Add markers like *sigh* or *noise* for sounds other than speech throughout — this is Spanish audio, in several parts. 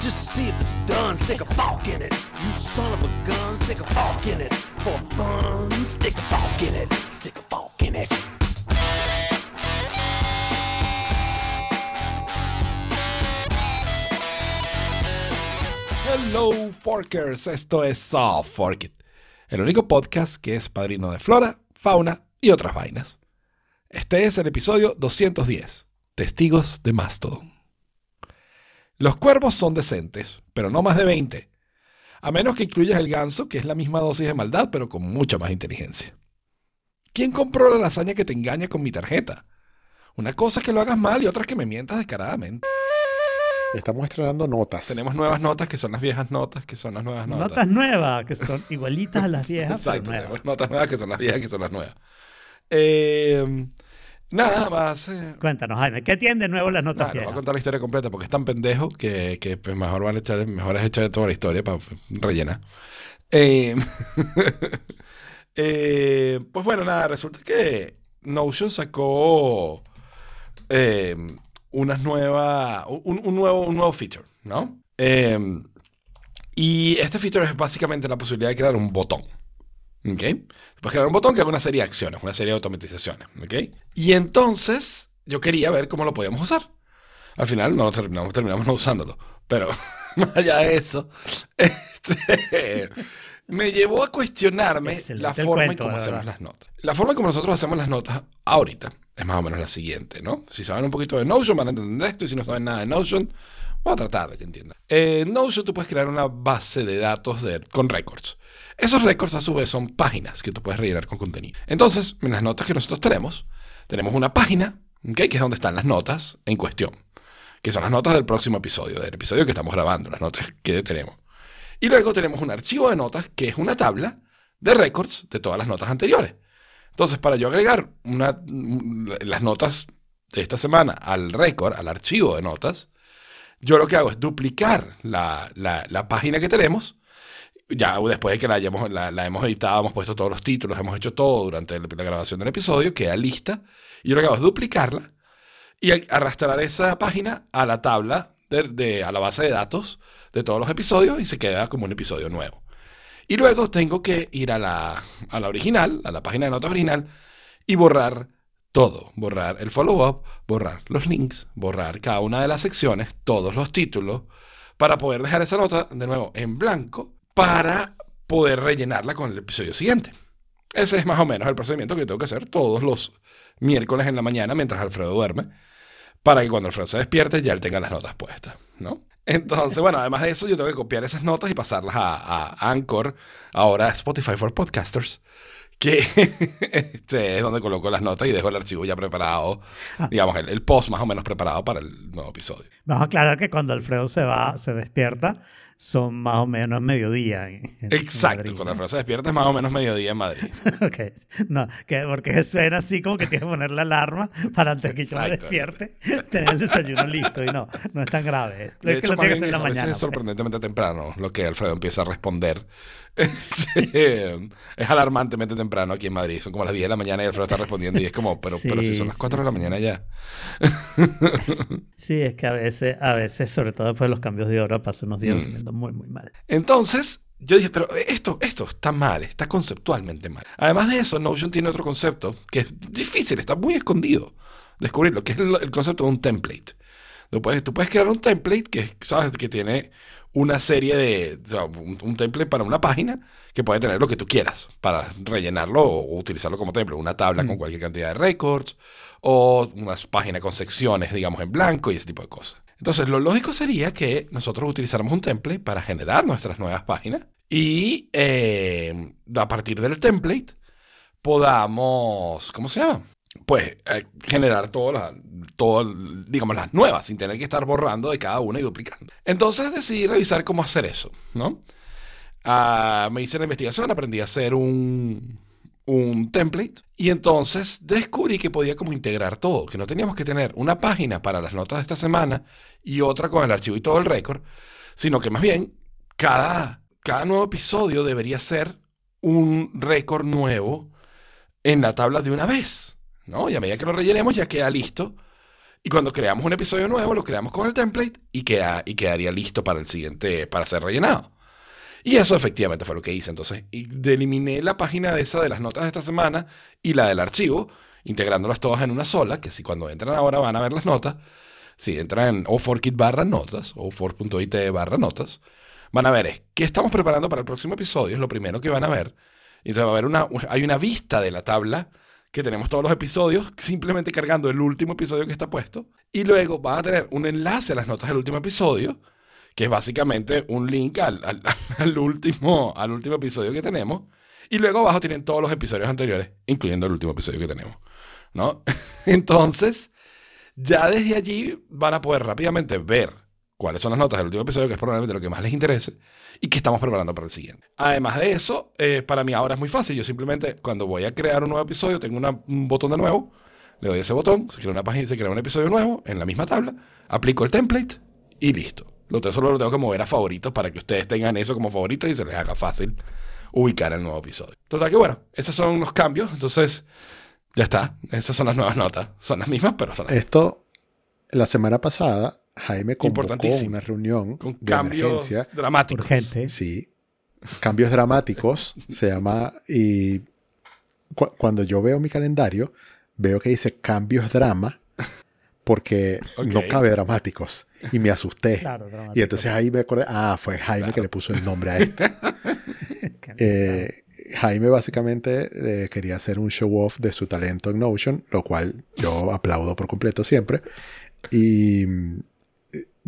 Just see if it's done, stick a in it. You son of a gun, stick a in it. For fun, stick a in it. Stick a in it. Hello Forkers, esto es Soft Fork It, el único podcast que es padrino de flora, fauna y otras vainas. Este es el episodio 210, Testigos de Mastodon. Los cuervos son decentes, pero no más de 20, a menos que incluyas el ganso, que es la misma dosis de maldad, pero con mucha más inteligencia. ¿Quién compró la lasaña que te engaña con mi tarjeta? Una cosa es que lo hagas mal y otra es que me mientas descaradamente. Estamos estrenando notas. Tenemos nuevas notas que son las viejas notas, que son las nuevas notas. Notas nuevas, que son igualitas a las viejas, *laughs* pero Exacto, nuevas. tenemos notas nuevas que son las viejas que son las nuevas. Eh, nada más. eh, Cuéntanos, Jaime, ¿qué tienen de nuevo las notas no voy a contar la historia completa porque es tan pendejo que, que, pues, mejor vale echar, mejor es echar toda la historia para rellenar. Eh, *laughs* eh, pues bueno, nada, resulta que Notion sacó eh, unas nuevas, un, un nuevo, un nuevo feature, ¿no? Eh, y este feature es básicamente la posibilidad de crear un botón. ¿Ok? Puedes crear un botón que haga una serie de acciones, una serie de automatizaciones. ¿Ok? Y entonces yo quería ver cómo lo podíamos usar. Al final no lo terminamos, terminamos no usándolo. Pero *laughs* más allá de eso, *laughs* este, me llevó a cuestionarme Excelente la forma en cuento, cómo de hacemos las notas. La forma en cómo nosotros hacemos las notas ahorita es más o menos la siguiente, ¿no? Si saben un poquito de Notion van a entender esto y si no saben nada de Notion, voy a tratar de que entiendan. En Notion tú puedes crear una base de datos de- con records. Esos records a su vez son páginas que tú puedes rellenar con contenido. Entonces, en las notas que nosotros tenemos, tenemos una página, ¿ok? que es donde están las notas en cuestión, que son las notas del próximo episodio, del episodio que estamos grabando, las notas que tenemos. Y luego tenemos un archivo de notas que es una tabla de records de todas las notas anteriores. Entonces, para yo agregar las notas de esta semana al récord, al archivo de notas, yo lo que hago es duplicar la página que tenemos. Ya después de que la, hayamos, la, hemos editado, hemos puesto todos los títulos, hemos hecho todo durante la grabación del episodio, queda lista. Y yo lo que hago es duplicarla y arrastrar esa página a la tabla, de, de- a la base de datos de todos los episodios y se queda como un episodio nuevo. Y luego tengo que ir a la, a la original, a la página de notas original, y borrar todo. Borrar el follow-up, borrar los links, borrar cada una de las secciones, todos los títulos, para poder dejar esa nota de nuevo en blanco para poder rellenarla con el episodio siguiente. Ese es más o menos el procedimiento que tengo que hacer todos los miércoles en la mañana mientras Alfredo duerme, para que cuando Alfredo se despierte ya él tenga las notas puestas, ¿no? Entonces, bueno, además de eso, yo tengo que copiar esas notas y pasarlas a, a Anchor, ahora Spotify for Podcasters, que *laughs* este, es donde coloco las notas y dejo el archivo ya preparado, digamos, el, el post más o menos preparado para el nuevo episodio. Vamos a aclarar que cuando Alfredo se va, se despierta, son más o menos mediodía. en- en Exacto, Madrid, cuando ¿no? Alfredo se despierta es más o menos mediodía en Madrid. *laughs* Ok. No, que porque suena así como que tienes que poner la alarma para antes que yo me despierte, tener el desayuno listo. Y no, no es tan grave. Es, De que hecho, lo que hacer en la mañana. es sorprendentemente temprano lo que Alfredo empieza a responder. *laughs* Es alarmantemente temprano aquí en Madrid. Son como las 10 de la mañana y Alfredo está respondiendo y es como, pero, pero si son las 4 de la mañana ya. Sí, es que a veces, a veces, sobre todo después de los cambios de hora, paso unos días Mm. durmiendo muy, muy mal. Entonces, yo dije, pero esto, esto está mal, está conceptualmente mal. Además de eso, Notion tiene otro concepto que es difícil, está muy escondido descubrirlo, que es el, el concepto de un template. Tú puedes, tú puedes crear un template que, ¿sabes? que tiene una serie de, o sea, un, un template para una página que puede tener lo que tú quieras para rellenarlo o utilizarlo como template, una tabla con Mm. cualquier cantidad de records o una página con secciones, digamos, en blanco y ese tipo de cosas. Entonces, lo lógico sería que nosotros utilizáramos un template para generar nuestras nuevas páginas y eh, a partir del template podamos, ¿cómo se llama? Pues eh, generar todo, la- todo, digamos, las nuevas sin tener que estar borrando de cada una y duplicando. Entonces decidí revisar cómo hacer eso, ¿no? Ah, me hice la investigación, aprendí a hacer un, un template y entonces descubrí que podía como integrar todo, que no teníamos que tener una página para las notas de esta semana y otra con el archivo y todo el récord, sino que más bien cada, cada nuevo episodio debería ser un récord nuevo en la tabla de una vez, ¿no? Y a medida que lo rellenemos ya queda listo Y cuando creamos un episodio nuevo, lo creamos con el template y, queda, y quedaría listo para el siguiente, para ser rellenado. Y eso efectivamente fue lo que hice. Entonces, eliminé la página de esa de las notas de esta semana y la del archivo, integrándolas todas en una sola, que si cuando entran ahora van a ver las notas, si entran en o4kit barra notas, o 4.it barra notas, van a ver es qué estamos preparando para el próximo episodio, es lo primero que van a ver. Entonces va a haber una, hay una vista de la tabla que tenemos todos los episodios, simplemente cargando el último episodio que está puesto. Y luego van a tener un enlace a las notas del último episodio, que es básicamente un link al, al- *laughs* último, al último episodio que tenemos. Y luego abajo tienen todos los episodios anteriores, incluyendo el último episodio que tenemos. ¿no? *laughs* Entonces, ya desde allí van a poder rápidamente ver cuáles son las notas del último episodio, que es probablemente lo que más les interese, y qué estamos preparando para el siguiente. Además de eso, eh, para mí ahora es muy fácil. Yo simplemente, cuando voy a crear un nuevo episodio, tengo una- un botón de nuevo, le doy ese botón, se crea una página, se crea un episodio nuevo en la misma tabla, aplico el template y listo. Lo tengo, solo lo tengo que mover a favoritos para que ustedes tengan eso como favoritos y se les haga fácil ubicar el nuevo episodio. Total que bueno, esos son los cambios. Entonces, ya está. Esas son las nuevas notas. Son las mismas, pero son las Esto, la semana pasada, Jaime convocó una reunión con de cambios emergencia. dramáticos. Urgente. Sí, cambios dramáticos se llama. Y cu- cuando yo veo mi calendario, veo que dice cambios drama porque no Ok. cabe dramáticos. Y me asusté. Claro. Y entonces ahí me acordé, ah, fue Jaime que le puso el nombre a esto. *laughs* Eh, Jaime básicamente eh, quería hacer un show off de su talento en Notion, lo cual yo aplaudo por completo siempre. Y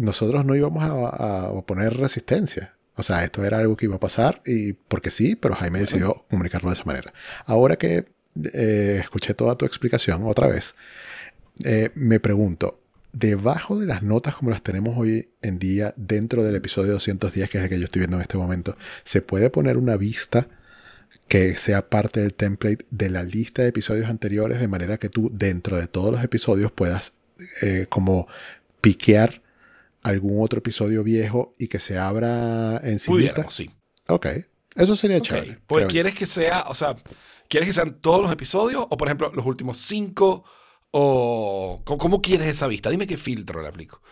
nosotros no íbamos a, a oponer resistencia. O sea, esto era algo que iba a pasar y porque sí, pero Jaime decidió comunicarlo de esa manera. Ahora que eh, escuché toda tu explicación otra vez, eh, me pregunto, debajo de las notas como las tenemos hoy en día, dentro del episodio 210, que es el que yo estoy viendo en este momento, ¿se puede poner una vista que sea parte del template de la lista de episodios anteriores, de manera que tú dentro de todos los episodios puedas eh, como piquear algún otro episodio viejo y que se abra en Pudiéramos, sí. Ok, eso sería Ok. chévere. Pues quieres que sea, o sea, ¿quieres que sean todos los episodios? O por ejemplo, los últimos cinco. O ¿cómo, cómo quieres esa vista? Dime qué filtro le aplico.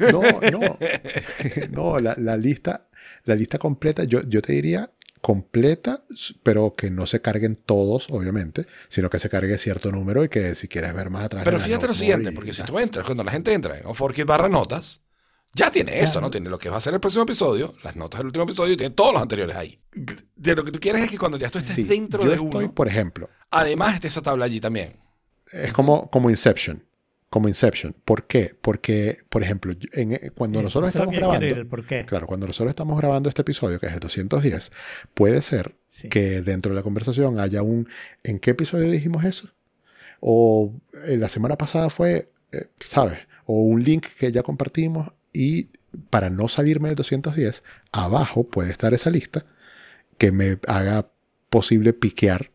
No, no. *laughs* *laughs* no, la, la lista, la lista completa, yo, yo te diría completa, pero que no se carguen todos, obviamente, sino que se cargue cierto número y que si quieres ver más atrás. Pero fíjate lo siguiente, porque si tú entras, cuando la gente entra en O4Kit barra notas, ya tiene eso. ¿no? Tiene lo que va a ser el próximo episodio, las notas del último episodio y tiene todos los anteriores ahí. De lo que tú quieres es que cuando ya tú estés Sí, dentro yo de estoy, uno, por ejemplo, además esté esa tabla allí también. es como, como Inception. Como Inception. ¿Por qué? Porque, por ejemplo, en- cuando Eso nosotros estamos grabando, el por qué. Claro, cuando nosotros estamos grabando este episodio, que es el 210, puede ser Sí. que dentro de la conversación haya un ¿en qué episodio dijimos eso? O eh, la semana pasada fue, eh, ¿sabes? O un link que ya compartimos y para no salirme del 210, abajo puede estar esa lista que me haga posible piquear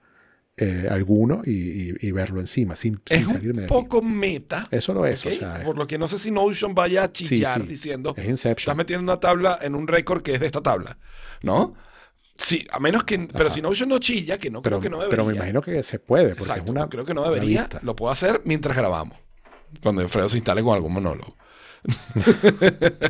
eh, alguno y, y- y verlo encima, sin, salirme un de aquí. poco meta. Eso lo es, o sea, Por lo que no sé si Notion vaya a chillar sí. diciendo, es estás Inception. metiendo una tabla en un récord que es de esta tabla, ¿no? Sí, a menos que, pero si Notion no chilla, que no Pero, creo que no debería. pero me imagino que se puede, porque Exacto, es una, creo que no debería. Lo puedo hacer mientras grabamos. Cuando Alfredo se instale con algún monólogo. *laughs*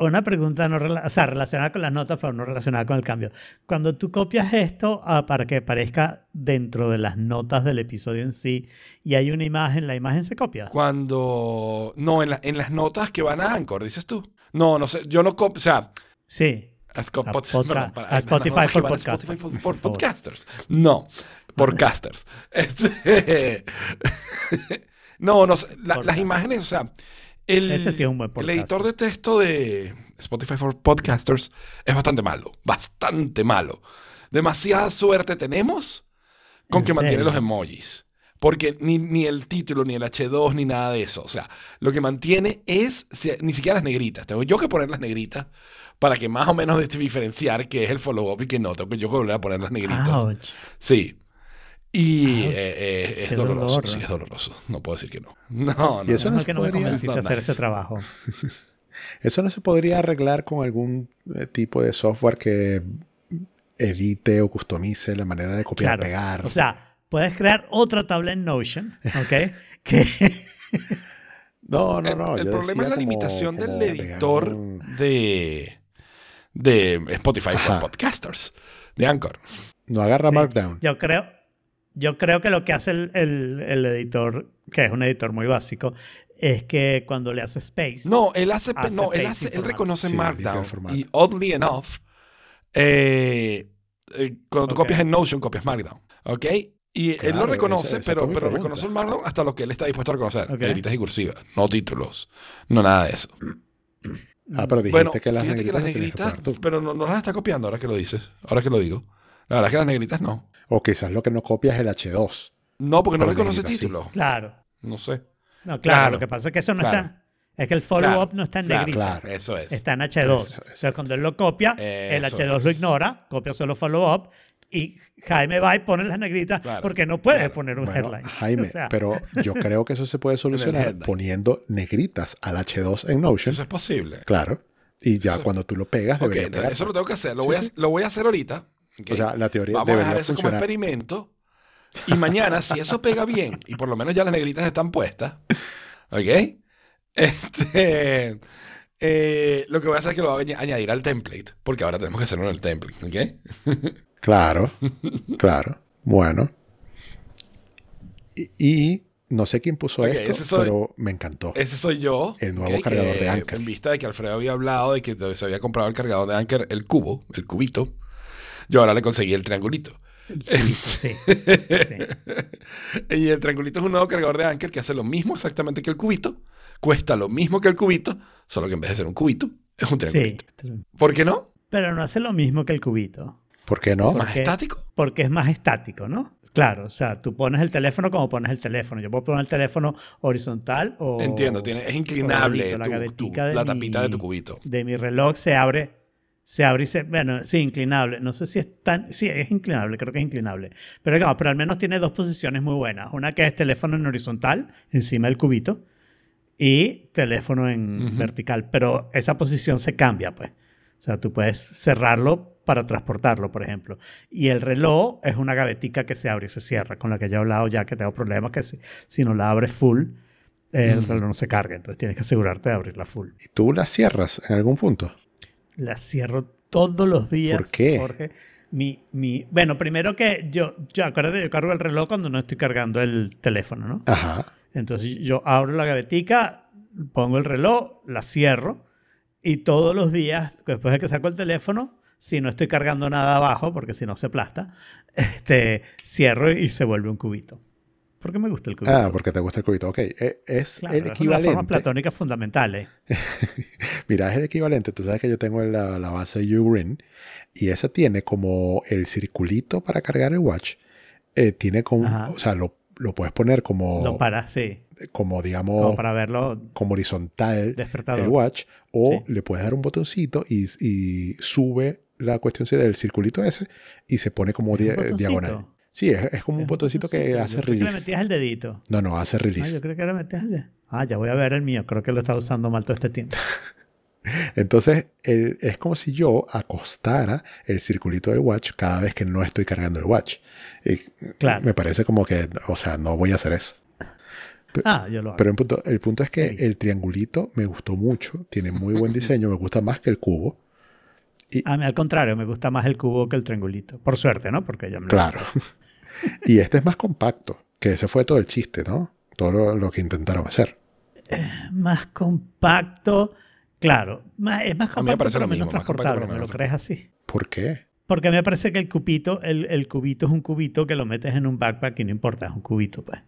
Una pregunta no rela- o sea, relacionada con las notas, pero no relacionada con el cambio. Cuando tú copias esto ah, para que aparezca dentro de las notas del episodio en sí y hay una imagen, la imagen se copia. Cuando. No, en, la- en las notas que van a Anchor, dices tú. No, no sé. Yo no copio. O sea, Sí. a, perdón, para- Spotify a podcasters, Spotify for, por for podcasters. No, podcasters. *laughs* Este, no, no la- las imágenes, o sea. El, Ese sí es un buen el editor de texto de Spotify for Podcasters es bastante malo. Bastante malo. Demasiada suerte tenemos con ¿En que mantiene serio? los emojis. Porque ni, ni el título, ni el H2, ni nada de eso. O sea, lo que mantiene es ni siquiera las negritas. Tengo yo que poner las negritas para que más o menos *laughs* diferenciar qué es el follow-up y qué no. Tengo que yo que volver a poner las negritas. Ouch. Sí. Y Ouch. eh, eh, es doloroso. dolor, sí, ¿no? es doloroso. No puedo decir que no. *laughs* No, no. Y eso no se que no me podría- convenciste a Not hacer nice. ese trabajo. *laughs* Eso no se podría arreglar con algún eh, tipo de software que edite o customice la manera de copiar Claro. pegar. O sea, puedes crear otra tabla en Notion, ¿ok? *laughs* que, No, no, no. el, problema es la como- limitación como del pegar editor un- de, de Spotify for Ajá. Podcasters, de Anchor. No agarra Sí. Markdown. yo creo, yo creo que lo que hace el, el- el editor, que es un editor muy básico, es que cuando le hace space, No, él hace, Hace no, él, hace, él reconoce Sí, Markdown. Y oddly enough, eh, eh, cuando tú copias en Notion, copias Markdown. ¿Ok? Y él lo reconoce, pero, pero pregunta. reconoce el Markdown hasta lo que él está dispuesto a reconocer. Negritas y cursivas, no títulos, no nada de eso. Ah, pero dijiste Bueno, que las fíjate que las negritas pero no, no las está copiando ahora que lo dices, ahora que lo digo. La verdad es que las negritas no. O quizás lo que no copias es el H2. No, porque no reconoce títulos. claro. No sé. No, claro, Claro. lo que pasa es que eso no Claro. está, es que el follow-up no está en claro, negrita. claro. Eso es. Está en H2. Eso, eso. Entonces, cuando él lo copia, el Eso H2 lo ignora, copia solo follow-up y Jaime va y pone las negritas Claro, porque no puede claro. poner un Bueno, headline. *laughs* Jaime, O sea, pero yo creo que eso se puede *laughs* solucionar poniendo negritas al H2 en Notion. Eso es posible. Claro. Y ya Eso- cuando tú lo pegas, Ok, debería entonces, eso lo tengo que hacer. Lo, Sí, voy, a, sí. lo voy a hacer ahorita. O sea, la teoría Vamos a dejar eso como experimento. Y mañana, si eso pega bien, y por lo menos ya las negritas están puestas, ¿ok? Este, eh, lo que voy a hacer es que lo voy a añ- añadir al template, porque ahora tenemos que hacerlo en el template, ¿ok? Claro, claro. Bueno. Y, y no sé quién puso esto, soy- pero me encantó. Ese soy yo. El nuevo cargador Que, de Anker. En vista de que Alfredo había hablado de que se había comprado el cargador de Anker, el cubo, el cubito, yo ahora le conseguí el triangulito. sí, sí. *laughs* Y el triangulito es un nuevo cargador de Anker que hace lo mismo exactamente que el cubito, cuesta lo mismo que el cubito, solo que en vez de ser un cubito, es un Sí, triangulito. ¿Por qué no? pero no hace lo mismo que el cubito, ¿Por qué no? ¿Por Más estático. porque es más estático, ¿no? Claro, o sea, tú pones el teléfono como pones el teléfono. Yo puedo poner el teléfono horizontal o... Entiendo, tiene, es inclinable la tu- gavetica tu- de la mi- tapita de tu cubito. de mi reloj se abre, se abre y se, bueno, sí, inclinable. No sé si es tan, sí, es inclinable, creo que es inclinable. Pero digamos, pero al menos tiene dos posiciones muy buenas. Una que es teléfono en horizontal, encima del cubito, y teléfono en vertical. Pero esa posición se cambia, pues. O sea, tú puedes cerrarlo para transportarlo, por ejemplo. Y el reloj es una gavetica que se abre y se cierra, con la que ya he hablado ya que tengo problemas que si, si no la abres full, el reloj no se carga. Entonces tienes que asegurarte de abrirla full. ¿Y tú la cierras en algún punto? La cierro todos los días. ¿Por qué? Jorge. Mi, mi, bueno, primero que yo, yo acuérdate, yo cargo el reloj cuando no estoy cargando el teléfono, ¿no? Ajá. Entonces yo abro la gavetica, pongo el reloj, la cierro y todos los días, después de que saco el teléfono, si no estoy cargando nada abajo, porque si no se aplasta, *laughs* este, cierro y se vuelve un cubito. Porque me gusta el cubito. Ah, porque te gusta el cubito. Ok. E- Es Claro, el es una equivalente. platónicas fundamentales. *laughs* Mira, es el equivalente. Tú sabes que yo tengo la, la base Ugreen y esa tiene como el circulito para cargar el watch. Eh, tiene como, Ajá. o sea, lo, lo puedes poner como, Lo para, sí. como digamos, Como para verlo como horizontal despertador. el watch o Sí. le puedes dar un botoncito y, y sube la cuestión del circulito ese y se pone como diagonal. Sí, es, es como un botoncito que hace Yo creo que le release. metías el dedito. No, no, hace Ah, release. yo creo que le metías el dedito. Ah, ya voy a ver el mío. Creo que lo estado usando mal todo este tiempo. *laughs* Entonces, el- es como si yo acostara el circulito del watch cada vez que no estoy cargando el watch. Y Claro. Me parece como que, o sea, no voy a hacer eso. Ah, yo lo hago. Pero el punto, el punto es que el triangulito me gustó mucho, tiene muy buen *laughs* diseño, me gusta más que el cubo. A mí, al contrario, me gusta más el cubo que el triangulito. Por suerte, ¿no? Porque ya me lo- Claro. Y este es más compacto, que ese fue todo el chiste, ¿no? Todo lo, lo que intentaron hacer. Más compacto. Claro, más- es más compacto, pero mismo, menos transportable. pero ¿Me lo crees así? ¿Por qué? Porque me parece que el cubito, el, el cubito es un cubito que lo metes en un backpack y no importa, es un cubito, pues.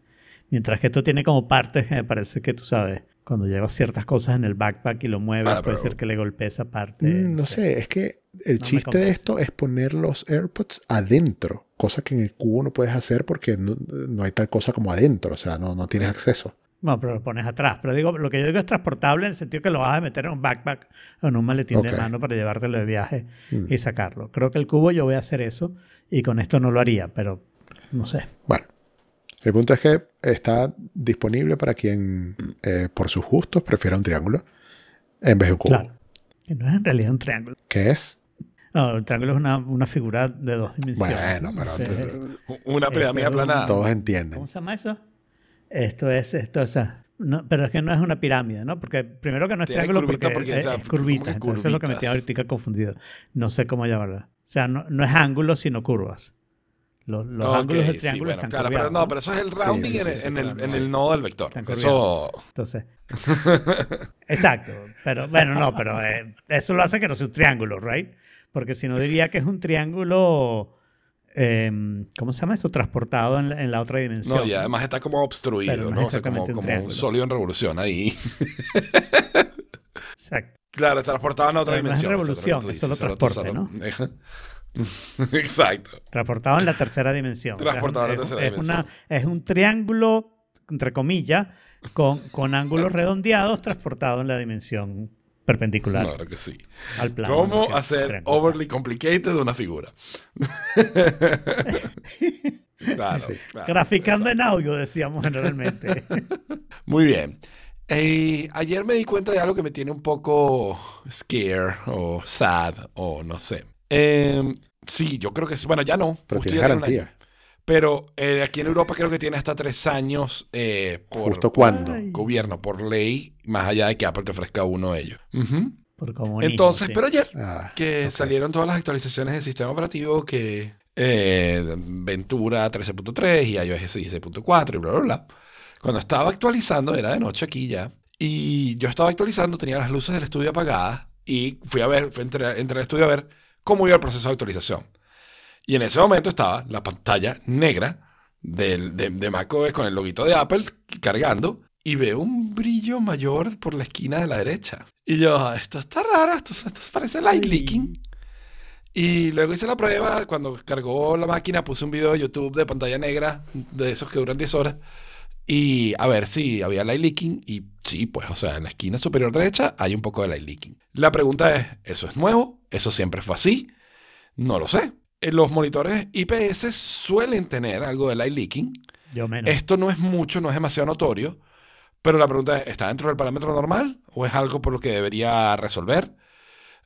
Mientras que esto tiene como partes que me parece que tú sabes, cuando llevas ciertas cosas en el backpack y lo mueves, Bueno, puede ser que le golpee esa parte. Mm, no sé, es que el No chiste de esto es poner los AirPods adentro, cosa que en el cubo no puedes hacer porque no, no hay tal cosa como adentro, o sea, no, no tienes acceso. No, pero lo pones atrás. Pero digo, lo que yo digo es transportable en el sentido que lo vas a meter en un backpack o en un maletín de Ok. mano para llevártelo de viaje Mm. y sacarlo. Creo que el cubo yo voy a hacer eso y con esto no lo haría, pero no sé. Bueno, el punto es que está disponible para quien, eh, por sus gustos, prefiera un triángulo en vez de un cubo. Claro. Que no es en realidad un triángulo. Que es, No, un triángulo es una, una figura de dos dimensiones. Bueno, pero Este, te- Una pirámide Este, aplanada. todos ¿Cómo entienden. se llama eso? Esto es, esto es, ah, no, pero es que no es una pirámide, ¿no? Porque primero que no es Tiene triángulo curvita porque, porque, es, o sea, es curvita, entonces eso es lo que me tiene ahorita confundido. No sé cómo llamarla. O sea, no, no es ángulo, sino curvas. Los, los Ok, ángulos del sí, triángulo bueno, están claro, pero no, pero eso es el rounding sí, en, sí, el- sí, en el, en sí. el nodo del vector. Eso, Entonces, *laughs* exacto. Pero bueno, no, pero eh, eso lo hace que no sea un triángulo, ¿right? Porque si no diría que es un triángulo, em, ¿cómo se llama eso? Transportado en, la- en la otra dimensión. no, y además está como obstruido, no ¿no? O sea, como, un como un sólido en revolución ahí. Exacto. Claro, está transportado en otra Pero no es dimensión. revolución, eso es lo que tú transporte, dices, solo- *laughs* Exacto. Transportado en la tercera dimensión. O sea, Transportado en la tercera es, una- dimensión. es un triángulo, entre comillas, con, con ángulos redondeados transportado en la dimensión perpendicular Claro que sí. al plano. ¿Cómo hacer overly complicated una figura? *laughs* claro, Sí. claro, Graficando en audio, decíamos generalmente. *laughs* Muy bien. Eh, ayer me di cuenta de algo que me tiene un poco scare o sad o no sé. Eh, sí, yo creo que sí. Bueno, ya no. Pero tiene garantía. Pero eh, aquí en Europa creo que tiene hasta tres años eh, por ¿Justo cuándo? Gobierno, por ley, más allá de que Apple te ofrezca uno de ellos. Ujú. Por comunismo, Entonces, sí. pero ayer Ah, que ok. salieron todas las actualizaciones del sistema operativo que eh, Ventura 13.3 y iOS 16.4 y bla, bla, bla. Cuando estaba actualizando, era de noche aquí ya, y yo estaba actualizando, tenía las luces del estudio apagadas y fui a ver, fui a entrar- entré al estudio a ver cómo iba el proceso de actualización. Y en ese momento estaba la pantalla negra del, de, de macOS con el loguito de Apple cargando y veo un brillo mayor por la esquina de la derecha. Y yo, "Ah, esto está raro, esto, esto parece light leaking. Y luego hice la prueba, cuando cargó la máquina puse un video de YouTube de pantalla negra, de esos que duran 10 horas, y a ver si había light leaking, y sí, pues, o sea, en la esquina superior derecha hay un poco de light leaking. La pregunta es, ¿eso es nuevo? ¿Eso siempre fue así? No lo sé. Eh, Los monitores IPS suelen tener algo de light leaking. Yo menos. Esto no es mucho, no es demasiado notorio, pero la pregunta es, ¿está dentro del parámetro normal o es algo por lo que debería resolver?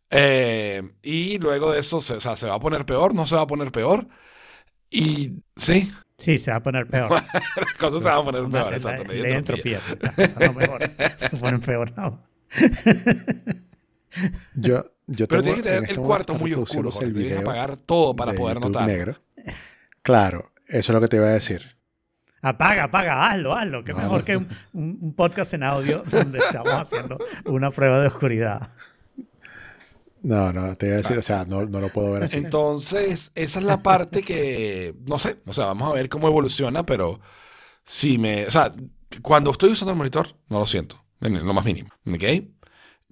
Eh, y luego de eso, se, o sea, ¿se va a poner peor? ¿No se va a poner peor? Y sí, Sí, se va a poner peor. *laughs* las cosas se van a poner peor, la- exacto. ley de entropía. las cosas no mejoran, *laughs* se ponen peor, no. Yo, yo Pero tengo tienes que en tener este el momento cuarto muy oscuro, el tienes que apagar todo para de poder YouTube notar. negro. Claro, eso es lo que te iba a decir. Apaga, apaga, hazlo, hazlo, que No, mejor no. que un podcast en audio donde estamos haciendo una prueba de oscuridad. No, no, te iba a decir, o sea, no, no lo puedo ver así. Entonces, esa es la parte que, no sé, o sea, vamos a ver cómo evoluciona, pero si me, o sea, cuando estoy usando el monitor, no lo siento, en lo más mínimo, ¿ok?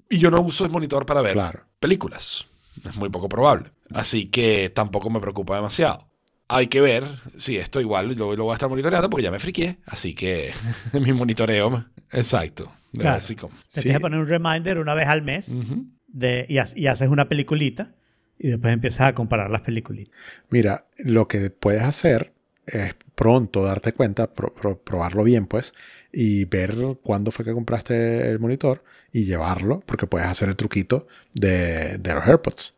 Y yo no uso el monitor para ver Claro. películas, es muy poco probable, así que tampoco me preocupa demasiado. Hay que ver si esto igual lo, lo voy a estar monitoreando porque ya me friqué, así que *laughs* mi monitoreo, exacto, Claro. si como- Te Sí. tienes que poner un reminder una vez al mes Ujú. De, y, ha- y haces una peliculita y después empiezas a comparar las peliculitas. Mira, lo que puedes hacer es pronto darte cuenta, pro- pro- probarlo bien, pues, y ver cuándo fue que compraste el monitor y llevarlo, porque puedes hacer el truquito de, de los AirPods,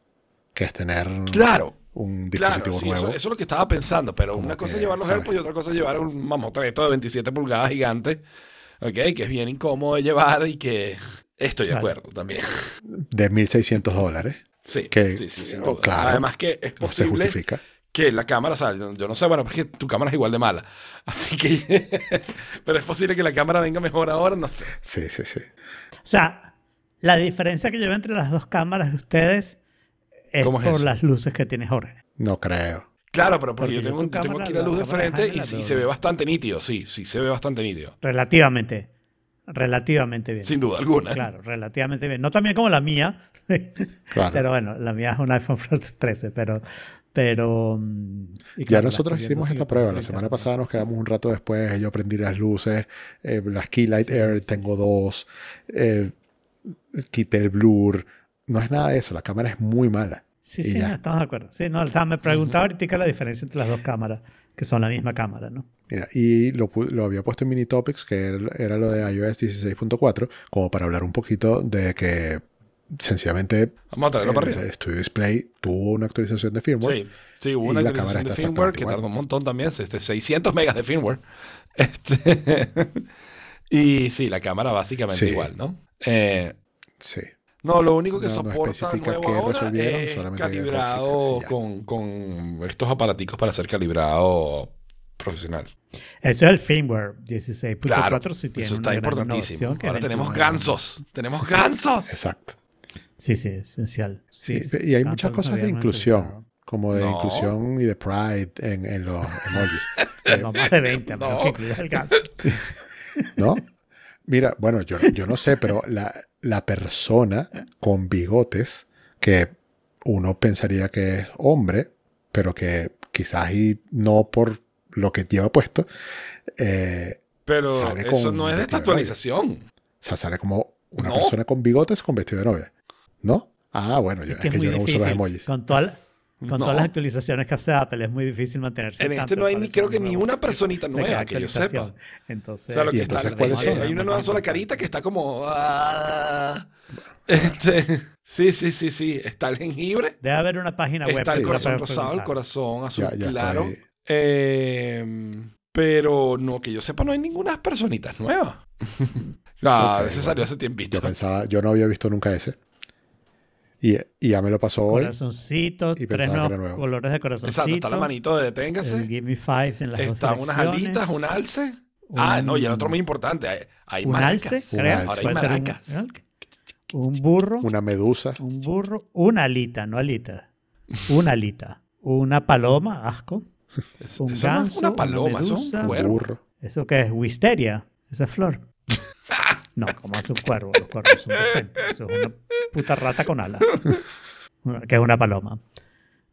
que es tener Claro, un Claro, dispositivo sí, nuevo. eso, eso es lo que estaba pensando, pero Como una cosa que, es llevar los ¿sabes? AirPods y otra cosa es llevar un mamotreto de 27 pulgadas gigante, ¿ok? Que es bien incómodo de llevar y que estoy de acuerdo también. de 1.600 dólares. Sí, Que- sí, sí, oh, claro. Además que es Se posible justifica. que la cámara, o sea, yo, no sé, bueno, porque tu cámara es igual de mala, *laughs* así que, pero es posible que la cámara venga mejor ahora, no sé. Sí, sí, sí. O sea, la diferencia que lleva entre las dos cámaras de ustedes es ¿Cómo es por eso? las luces que tiene Jorge. No creo. Claro, pero porque, Porque yo tengo, tu yo tengo cámara, aquí la la luz de cámara de frente y, la sí, tengo se ve bastante nítido, sí, sí, se ve bastante nítido. Relativamente. Relativamente bien. Sin duda alguna. Claro, relativamente bien. No tan bien como la mía. *laughs* Claro. Pero bueno, la mía es un iPhone *laughs* Pro 13, pero. pero mm, y ya claro, nosotros hicimos esta prueba. La semana pasada nos quedamos un rato después. Yo prendí las luces. eh, las Keylight Sí, Air, sí, tengo dos. eh, quité el blur. No es nada de eso. La cámara es muy mala. Sí, y sí, no, estamos de acuerdo. Sí, no, o sea, me preguntaba ahorita la diferencia entre las dos cámaras, que son la misma cámara, ¿no? Mira, y lo, había puesto en Mini Topics, que era, lo de iOS 16.4, como para hablar un poquito de que sencillamente Vamos a traerlo para el arriba. Studio Display tuvo una actualización de firmware. Sí, sí, hubo una actualización de firmware que tardó un montón también, este, 600 megas de firmware. *laughs* Este, *laughs* y sí, la cámara básicamente Sí. igual, ¿no? Eh, Sí. No, lo único que No, no soporta especifica nuevo qué ahora resolvieron, es solamente que calibrado con, con estos aparaticos para ser calibrado profesional. Eso es el firmware 16.4 Claro, si tiene eso está una gran importantísimo. que Ahora tenemos 21. gansos, tenemos gansos. Exacto. Sí, sí, esencial. Sí, Sí, sí, y hay muchas que cosas de inclusión, necesitado. como de No. inclusión y de pride en, en los emojis. Eh, *laughs* No, más de 20, a *laughs* menos No. que incluyas el ganso. ¿No? *laughs* Mira, bueno, yo, yo no sé, pero la, la persona con bigotes, que uno pensaría que es hombre, pero que quizás y no por lo que lleva puesto, eh, Pero Sale eso con no es de esta de actualización. o sea, sale como una No. persona con bigotes con vestido de novia. ¿No? Ah, bueno, yo, Es que es yo no uso los emojis. Con, toda- con No. todas las actualizaciones que hace Apple, es muy difícil mantenerse. En este no hay ni, creo que no ni una personita nueva que yo sepa. Entonces, O sea, lo ¿Y que está, entonces cuáles hay, son? hay una nueva sola carita que está como... ah, este, sí, sí, sí, sí. Está el jengibre, Debe haber una página web. está el corazón rosado, el corazón azul Ya, ya claro. Eh, pero no, que yo sepa, no hay ninguna personitas nuevas. *laughs* ah, Ok, ese salió hace tiempito. Yo pensaba, yo no había visto nunca ese. Y, y ya me lo pasó hoy. Corazoncito, y tres pensaba que era nuevos nuevo. colores de corazoncito. Exacto, está la manito de El deténgase. Give Me Five en las dos Están unas alitas, un alce. Ah, no, y el otro muy importante. Hay, hay Un maracas. alce, Un creo. alce. Ahora hay un- maracas. Un burro. Una medusa. Un burro. Una alita, no alita. Una alita. Una paloma, asco. Es- un eso no es ganso, una una paloma, eso es medusa. un Un cuervo. burro. ¿Eso qué es? Wisteria. Esa es flor. No, como es un cuervo. Los cuervos son decentes. Eso es una puta rata con alas. *laughs* Que es una paloma.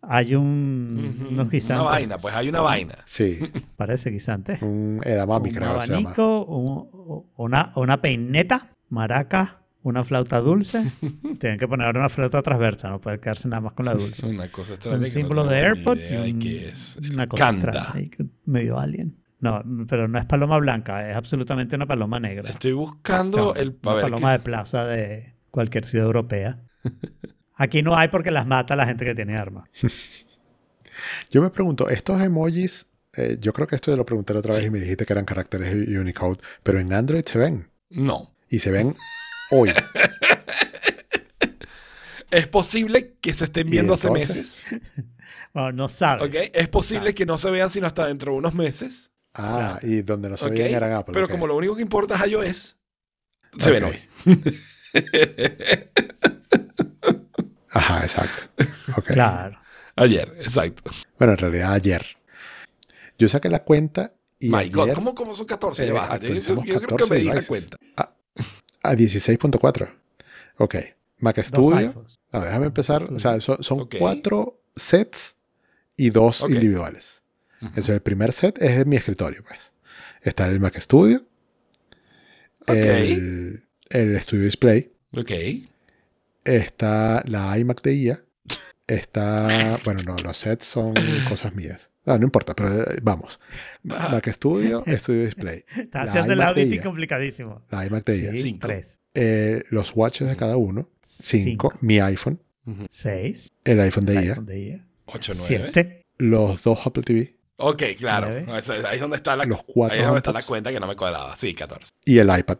Hay un, Ujú, unos guisantes. Una vaina, pues hay una vaina. Sí. *laughs* Parece guisante. Un edamame, un creo que se llama. abanico, un- una, una peineta, maraca, una flauta dulce. *laughs* Tienen que poner ahora una flauta transversa, no puede quedarse nada más con la dulce. Una cosa extraña. un no símbolo de AirPod y un- una cosa Canta. extraña, medio alien. No, pero no es paloma blanca, es absolutamente una paloma negra. Estoy buscando No, el. Una ver, paloma de plaza de cualquier ciudad europea. *laughs* Aquí no hay porque las mata la gente que tiene armas. Yo me pregunto, estos emojis, eh, yo creo que esto ya lo pregunté la otra vez Sí. y me dijiste que eran caracteres Unicode, pero en Android se ven. No. Y se ven hoy. *laughs* Es posible que se estén ¿Y viendo hace meses. *laughs* Bueno, no sabes. ¿ok? Es posible que no se vean sino hasta dentro de unos meses. Ah, y donde no se ¿ok? veían eran Apple. Pero ok. como lo único que importa es iOS, se ven Ok. hoy. *laughs* Ajá, exacto. Ok. Claro. Ayer, exacto. Bueno, en realidad ayer. Yo saqué la cuenta y My ayer God, ¿cómo, cómo son 14? Ya eh, yo, actualizamos yo creo que 14 me di la cuenta. a 16.4. Ok. Mac Dos Studio. iPhones. No, déjame empezar. O sea, son, son Ok. cuatro sets y dos individuales. Entonces, el primer set es en mi escritorio, pues. Está el Mac Studio. Ok. El, el Studio Display. Ok. Está la iMac de IA. Está. *laughs* Bueno, no, los sets son cosas mías. Ah, no importa, pero eh, vamos. Ah. Mac Studio, *laughs* Studio Display. Está La haciendo el auditing complicadísimo. La iMac de IA. Sí, Cinco. tres. Eh, los watches de cada uno. Cinco. Cinco. Mi iPhone. Ujú. Seis. El iPhone de el IA. iPhone de IA. 8, 9. Siete. Los dos Apple TV. Ok, claro. No, eso- Ahí es donde está la, Los cuatro ahí es donde está la cuenta que no me cuadraba. Sí, 14. Y el iPad.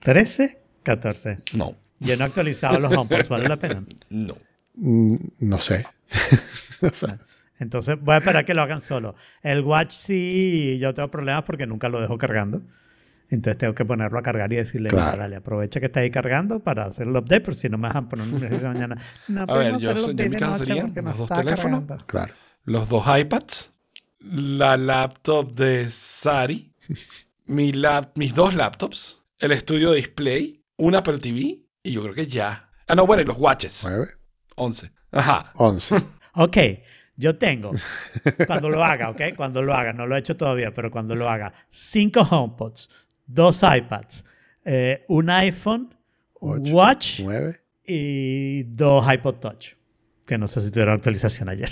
Trece. Catorce. No, Yo no he actualizado los HomePods, ¿vale la pena? no. Mm, No sé. *laughs* O sea, Entonces voy a esperar que lo hagan solo. El Watch sí, yo tengo problemas porque nunca lo dejo cargando. Entonces tengo que ponerlo a cargar y decirle, Claro. dale, aprovecha que está ahí cargando para hacer el update, pero si no me dejan poner un mensaje mañana. No A ver, yo- yo en mi de caso serían no los dos teléfonos. cargando". claro. Los dos iPads, la laptop de Sari, mi lap- mis dos laptops, el estudio display, un Apple TV y yo creo que ya. Ah, no, bueno, y los watches. 9, 11. Ajá. 11. *laughs* Ok, yo tengo, cuando lo haga, ok, cuando lo haga, no lo he hecho todavía, pero cuando lo haga, cinco HomePods, dos iPads, eh, un iPhone, un Ocho. Watch 9. y dos iPod Touch, que no sé si tuvieron actualización ayer.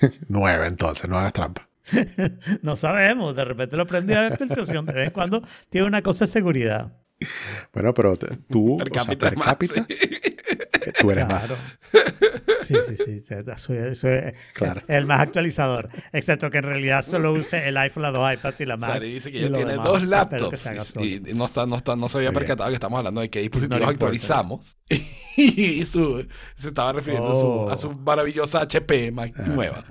*laughs* 9 entonces, no hagas trampa. *laughs* no sabemos, de repente lo prendí a actualización, de vez en cuando tiene una cosa de seguridad. Bueno, pero te- tú, Per o sea, cápita, per más, cápita, sí. eh, tú eres Claro. más. Sí, sí, sí. Soy, soy Claro. el más actualizador. Excepto que en realidad solo use el iPhone, las dos iPads y la Mac. Sari dice que y ella lo tiene demás, dos laptops y, no, está, no, está, no se había Muy bien. percatado que estamos hablando de qué dispositivos No actualizamos. *laughs* Y su- se estaba refiriendo a, su, Oh. a su maravillosa HP Mac Ah. nueva.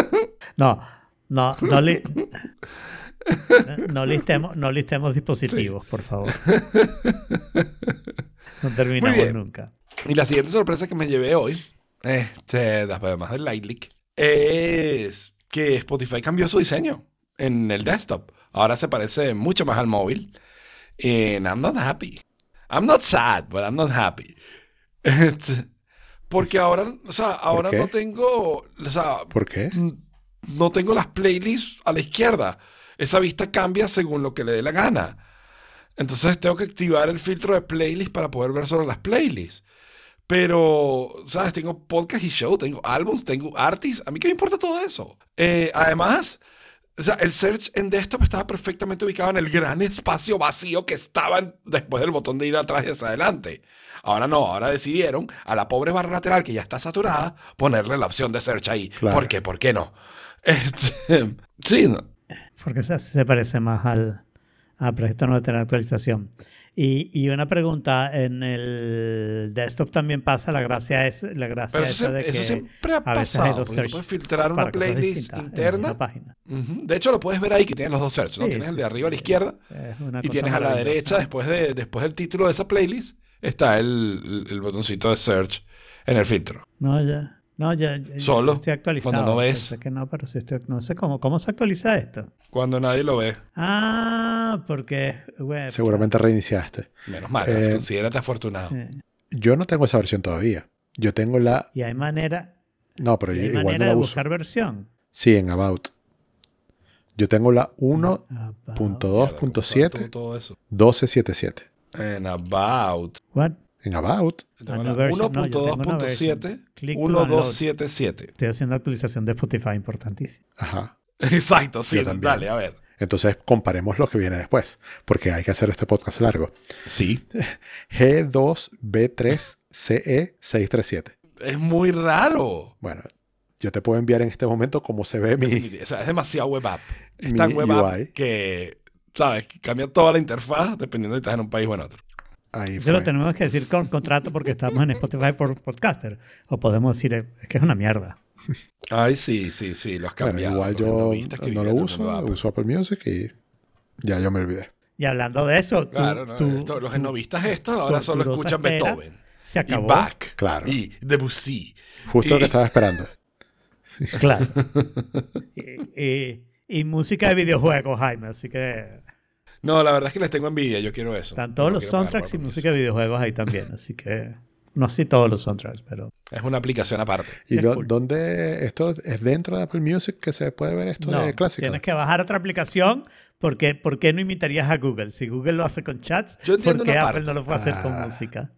*laughs* No, no, no, li- *laughs* no listemos, no listemos dispositivos, por favor. *laughs* No terminamos nunca. Y la siguiente sorpresa que me llevé hoy, este, además del Light Leak, es que Spotify cambió su diseño en el desktop. Ahora se parece mucho más al móvil. And I'm not happy. I'm not sad, but I'm not happy. Porque ahora, o sea, ahora no tengo, o sea, ¿Por qué? no tengo las playlists a la izquierda. Esa vista cambia según lo que le dé la gana. Entonces tengo que activar el filtro de playlist para poder ver solo las playlists. Pero, ¿sabes? Tengo podcast y show, tengo álbumes, tengo artists. ¿A mí qué me importa todo eso? Eh, además, o sea, el search en desktop estaba perfectamente ubicado en el gran espacio vacío que estaba después del botón de ir atrás y hacia adelante. Ahora no, ahora decidieron a la pobre barra lateral que ya está saturada ponerle la opción de search ahí. Claro. ¿Por qué? ¿Por qué no? *laughs* Este, sí, no. Porque se, se parece más al, al proyecto no de tener actualización. Y, y una pregunta, en el desktop también pasa la gracia es la gracia pero eso, esa de siempre, que eso siempre ha a veces hay pasado. dos Porque tú puedes filtrar una playlist interna. página. De hecho, lo puedes ver ahí que tienes los dos search, ¿no? Sí, tienes el de sí, arriba a la izquierda y tienes a la derecha, después, de, después del título de esa playlist, está el, el- botoncito de search en el filtro. No, ya. No, ya, Solo, estoy actualizado. cuando no ves. Que no, pero sí estoy, no sé cómo, cómo se actualiza esto. Cuando nadie lo ve. Ah, porque web. Seguramente reiniciaste. Menos mal, Eh, considérate afortunado. Sí. Yo no tengo esa versión todavía. Yo tengo la... Y hay manera, No, pero y yo hay igual manera no la de uso. buscar versión. Sí, en About. Yo tengo la About. 1.2.7 Todo eso. 1277. En About. What? En About. Yo Ah, tengo no, la version, no, yo tengo una versión. 1.2.7, Click to download. 1277. Estoy haciendo actualización de Spotify importantísima. Ajá. Exacto, sí. Dale, a ver. Entonces comparemos lo que viene después, porque hay que hacer este podcast largo. Sí. *laughs* G2B3CE637. Es muy raro. Bueno, yo te puedo enviar en este momento cómo se ve mi... O sea, es demasiado web app. Es Mi tan web app UI. que, ¿sabes? Cambia toda la interfaz dependiendo de si estás en un país o en otro. Ahí Eso lo tenemos que decir con contrato porque estamos en Spotify por podcaster. O podemos decir, eh, es que es una mierda. Ay, sí, sí, sí. Los Bueno, cambiados. igual los yo que no lo uso, Apple. uso Apple Music y ya yo me olvidé. Y hablando de eso, tú- Claro, no, tú- esto- los tú- novistas estos ahora solo escuchan espera Beethoven. se Y acabó. Bach. Claro. Y Debussy. Justo lo Y- que estaba esperando. Claro. *laughs* y, y- y música de videojuegos, Jaime. Así que No, la verdad es que les tengo envidia. Yo quiero eso. están todos No los soundtracks y música de videojuegos ahí también. Así que no sé todos los soundtracks, pero. Es una aplicación aparte. ¿Y Es dó- cool. dónde esto es dentro de Apple Music que se puede ver esto no, de clásica? tienes que bajar otra aplicación. Porque, ¿Por qué no imitarías a Google? Si Google lo hace con chats, Yo entiendo ¿por qué una Apple parte. no lo puede hacer con Ah. música?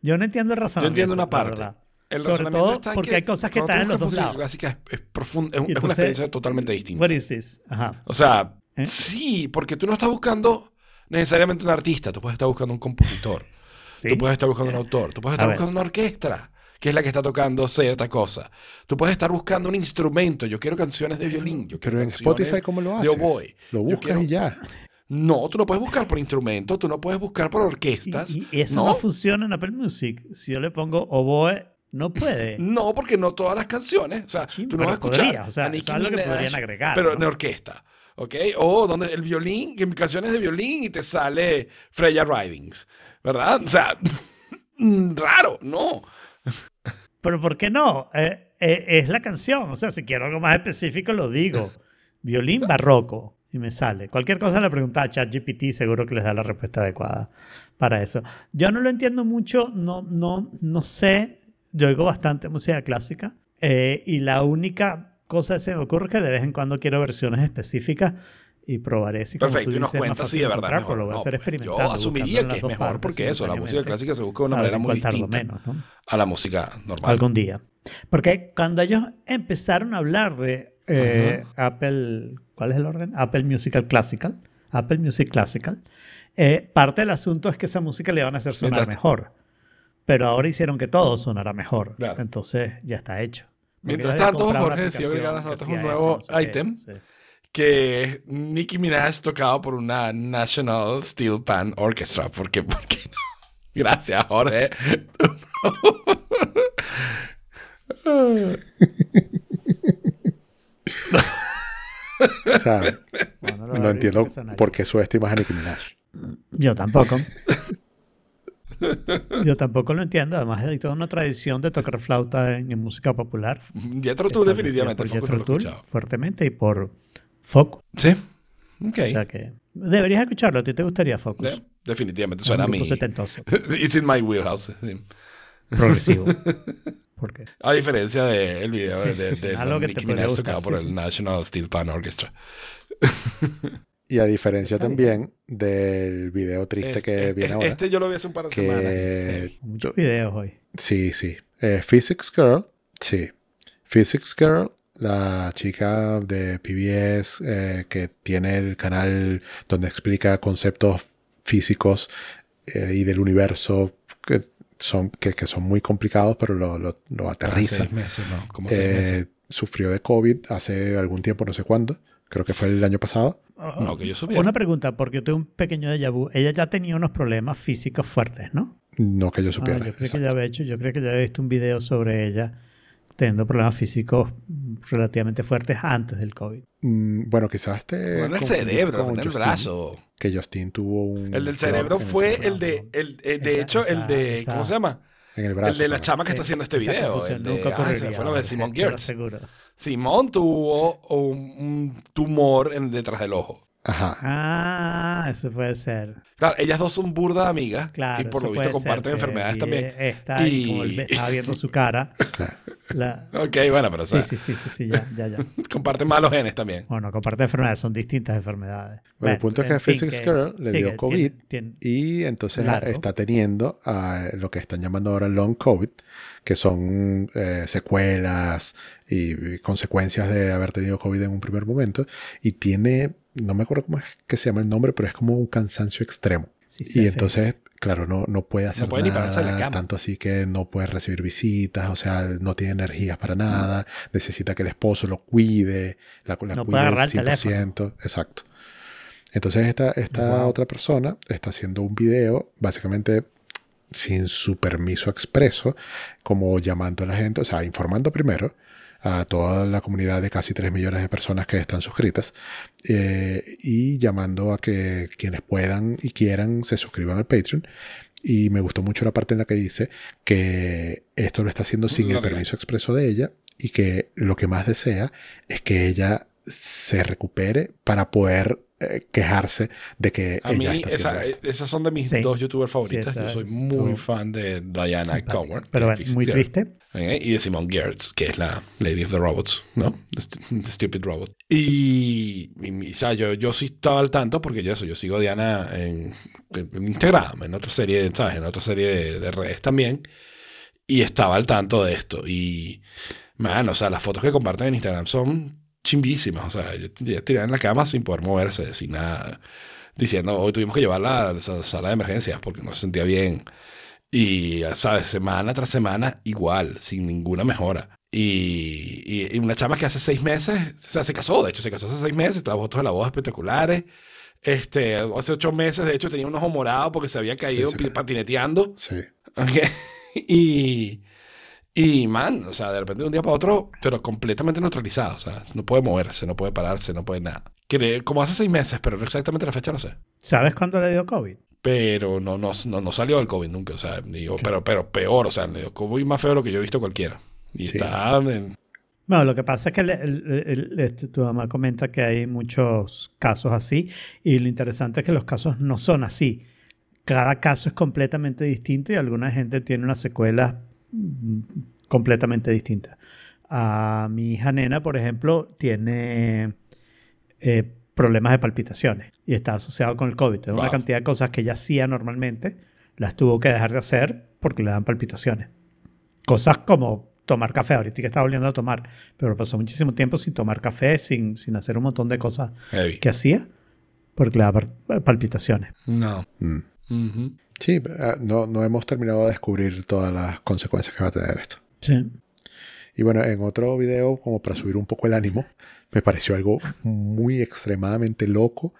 Yo no entiendo el Yo razonamiento. entiendo una parte. El Sobre todo está en porque hay cosas que están en los dos lados. música clásica es, es profunda, es, un- Y es una entonces- experiencia totalmente distinta. What is this? Ajá. O sea, ¿Eh? sí, porque tú no estás buscando necesariamente un artista, tú puedes estar buscando un compositor, *laughs* Sí. tú puedes estar buscando un autor, tú puedes A estar ver. buscando una orquesta, que es la que está tocando cierta cosa. Tú puedes estar buscando un instrumento, yo quiero canciones de violín, yo quiero Pero en Spotify, ¿cómo lo de haces? oboe. Lo Yo buscas quiero- y ya. No, tú no puedes buscar por instrumento, tú no puedes buscar por orquestas. Y, y eso no. funciona en Apple Music. Si yo le pongo oboe, no puede. *laughs* No, porque no todas las canciones. O sea, Sí, tú no vas a escuchar podría, o sea, a eso es algo que podrían agregar, Pero ¿no? en orquesta. ¿Ok? O donde el violín, en canciones de violín y te sale Freya Ridings. ¿Verdad? O sea, *laughs* raro, no. Pero ¿por qué no? Eh, eh, es la canción. O sea, si quiero algo más específico, lo digo. Violín barroco. Y me sale. Cualquier cosa le pregunta a ChatGPT, seguro que les da la respuesta adecuada para eso. Yo no lo entiendo mucho. No, no, no sé. Yo oigo bastante música clásica. eh, y la única cosa que se me ocurre que de vez en cuando quiero versiones específicas y probaré si como Perfecto, tú y nos dices, es más cuenta fácil si de verdad mejor. lo voy a hacer pues, experimentando. yo asumiría que es mejor partes porque eso, la música clásica se busca de una manera muy distinta menos, ¿no? a la música normal. algún día. Porque cuando ellos empezaron a hablar de eh, Apple, ¿cuál es el orden? Apple Musical Classical, Apple Music Classical. Eh, parte del asunto es que esa música le van a hacer sonar Mientras- mejor. Pero ahora hicieron que todo sonara mejor. Claro. Entonces ya está hecho. Mientras tanto, Jorge las que notas un nuevo no ítem. sí. que es Nicki Minaj tocado por una National Steel Pan Orchestra. ¿Por qué? *laughs* ¿Por qué no? Gracias, Jorge. *laughs* O sea, no habré entiendo por qué subestimas a Nicki Minaj. Yo tampoco. *laughs* Yo tampoco lo entiendo. Además, hay toda una tradición de tocar flauta en, en música popular. Jethro Tull definitivamente. por Jethro Tull, fuertemente y por Focus. Sí. Ok. O sea que deberías escucharlo. ¿A ti te gustaría Focus? De- definitivamente suena a mí. *laughs* It's in my wheelhouse. progresivo. *laughs* ¿Por qué? A diferencia del video Sí, de, de, *laughs* de podría Minaj tocado por sí, el sí. National Steel Pan Orchestra. Y a diferencia también del video triste Este, que viene este- ahora. este yo lo vi hace un par de semanas. Muchos videos hoy. Sí, sí. Eh, Physics Girl, sí. Physics Girl, la chica de PBS eh, que tiene el canal donde explica conceptos físicos eh, y del universo que son, que, que son muy complicados, pero lo, lo, lo aterriza. seis meses, ¿no? Como seis meses. Sufrió de COVID hace algún tiempo, no sé cuándo. Creo que fue el año pasado. No, que yo supiera. Una pregunta, porque yo tengo un pequeño déjà vu. Ella ya tenía unos problemas físicos fuertes, ¿no? No que yo Ah, supiera. yo creo que ya había hecho, yo creo que ya había visto un video sobre ella teniendo problemas físicos relativamente fuertes antes del COVID. Mm, bueno, quizás este. No en el cerebro, no en el brazo. Que Justin tuvo un. El del cerebro fue el de, el, de Esa- hecho, el de, esa- ¿cómo se llama? En el brazo. el de la chama que está haciendo este video. confusión de, nunca ah, se fue lo de Gertz. aseguro. Simón tuvo un, un tumor en, detrás del ojo. Ajá. Ah, eso puede ser. Claro, ellas dos son burda amigas Claro. y por lo visto ser comparten enfermedades también. Esta, y... Y- como él estaba viendo su cara. Claro. La- *laughs* Ok, bueno, pero Sí, sí, sí, sí, sí, ya, ya, ya. *laughs* comparten malos genes también. Bueno, comparten enfermedades, son distintas enfermedades. Bueno, el punto es que Physics Girl le dio que COVID. tiene- tiene- Y entonces Largo. está teniendo ah, lo que están llamando ahora long COVID, que son eh, secuelas y, y consecuencias de haber tenido COVID en un primer momento. Y tiene, no me acuerdo cómo es que se llama el nombre, pero es como un cansancio extremo. Sí, sí, Y entonces, claro, no, no puede hacer puede ni pararse de la nada, cama. tanto así que no puede recibir visitas, o sea, no tiene energías para nada, necesita que el esposo lo cuide, la, la No cuide puede al agarrar el teléfono. 100%, exacto. Entonces esta, esta Wow. otra persona está haciendo un video, básicamente sin su permiso expreso, como llamando a la gente, o sea, informando primero a toda la comunidad de casi 3 millones de personas que están suscritas eh, y llamando a que quienes puedan y quieran se suscriban al Patreon. Y me gustó mucho la parte en la que dice que esto lo está haciendo sin el permiso expreso de ella y que lo que más desea es que ella se recupere para poder eh, quejarse de que A ella mí, está haciendo esa- esas son de mis Sí. dos youtubers favoritas. Sí, Yo soy muy tu- fan de Diana simpática. Cowan. Pero bueno, muy triste. ¿eh? Y de Simone Gertz, que es la Lady of the Robots, ¿no? The, st- the Stupid Robot. Y, y- o sea, yo, yo sí estaba al tanto porque yo eso, yo sigo a Diana en, en Instagram, en otra serie, ¿sabes? En otra serie de, de redes también. Y estaba al tanto de esto. Y, man, o sea, las fotos que comparten en Instagram son chimbísimas. O sea, yo ya tirada en la cama sin poder moverse, sin nada. Diciendo, hoy tuvimos que llevarla a la sala de emergencias porque no se sentía bien. Y, ¿sabes? Semana tras semana igual, sin ninguna mejora. Y, y- y una chama que hace seis meses, o sea, se casó, de hecho, se casó hace seis meses, las fotos de la boda espectaculares. Este, hace ocho meses, de hecho, tenía un ojo morado porque se había caído sí. pi- patineteando. Sí. Ok. *laughs* Y, y, man, o sea, de repente de un día para otro, pero completamente neutralizado. O sea, no puede moverse, no puede pararse, no puede nada. Cree- como hace seis meses, pero exactamente la fecha no sé. ¿Sabes cuándo le dio COVID? Pero no, no, no, no salió del COVID nunca, o sea, digo, pero, pero peor, o sea, le dio COVID más feo de lo que yo he visto cualquiera. Y Sí. está en- Bueno, lo que pasa es que le- el- el- el- este, tu mamá comenta que hay muchos casos así y lo interesante es que los casos no son así. Cada caso es completamente distinto y alguna gente tiene una secuela mm, completamente distinta. A mi hija nena, por ejemplo, tiene eh, problemas de palpitaciones y está asociado con el COVID. Una Wow. cantidad de cosas que ella hacía normalmente, las tuvo que dejar de hacer porque le dan palpitaciones. Cosas como tomar café, ahorita que está volviendo a tomar, pero pasó muchísimo tiempo sin tomar café, sin, sin hacer un montón de cosas heavy. que hacía. porque le da par- palpitaciones. No. Mm. Sí, ah, no, no hemos terminado de descubrir todas las consecuencias que va a tener esto. Y bueno, en otro video, como para subir un poco el ánimo, me pareció algo muy extremadamente loco.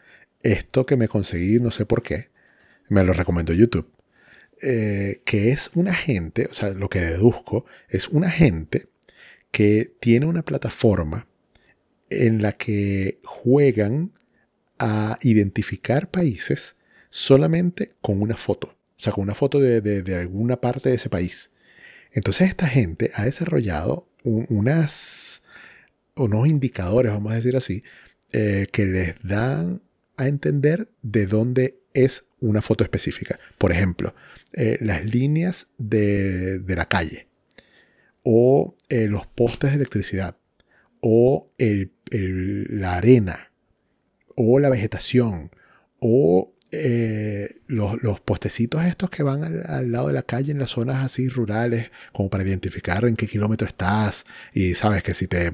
Esto que me conseguí, no sé por qué, me lo recomendó YouTube. Eh, que es una gente, o sea, lo que deduzco, es una gente que tiene una plataforma en la que juegan a identificar países solamente con una foto. O sea, con una foto de- de alguna parte de ese país. Entonces esta gente ha desarrollado un- unas, unos indicadores, vamos a decir así, eh, que les dan a entender de dónde es una foto específica. Por ejemplo, eh, las líneas de, la calle o eh, los postes de electricidad o la arena o la vegetación o eh, los, los postecitos estos que van al, al lado de la calle en las zonas así rurales, como para identificar en qué kilómetro estás y sabes que si te,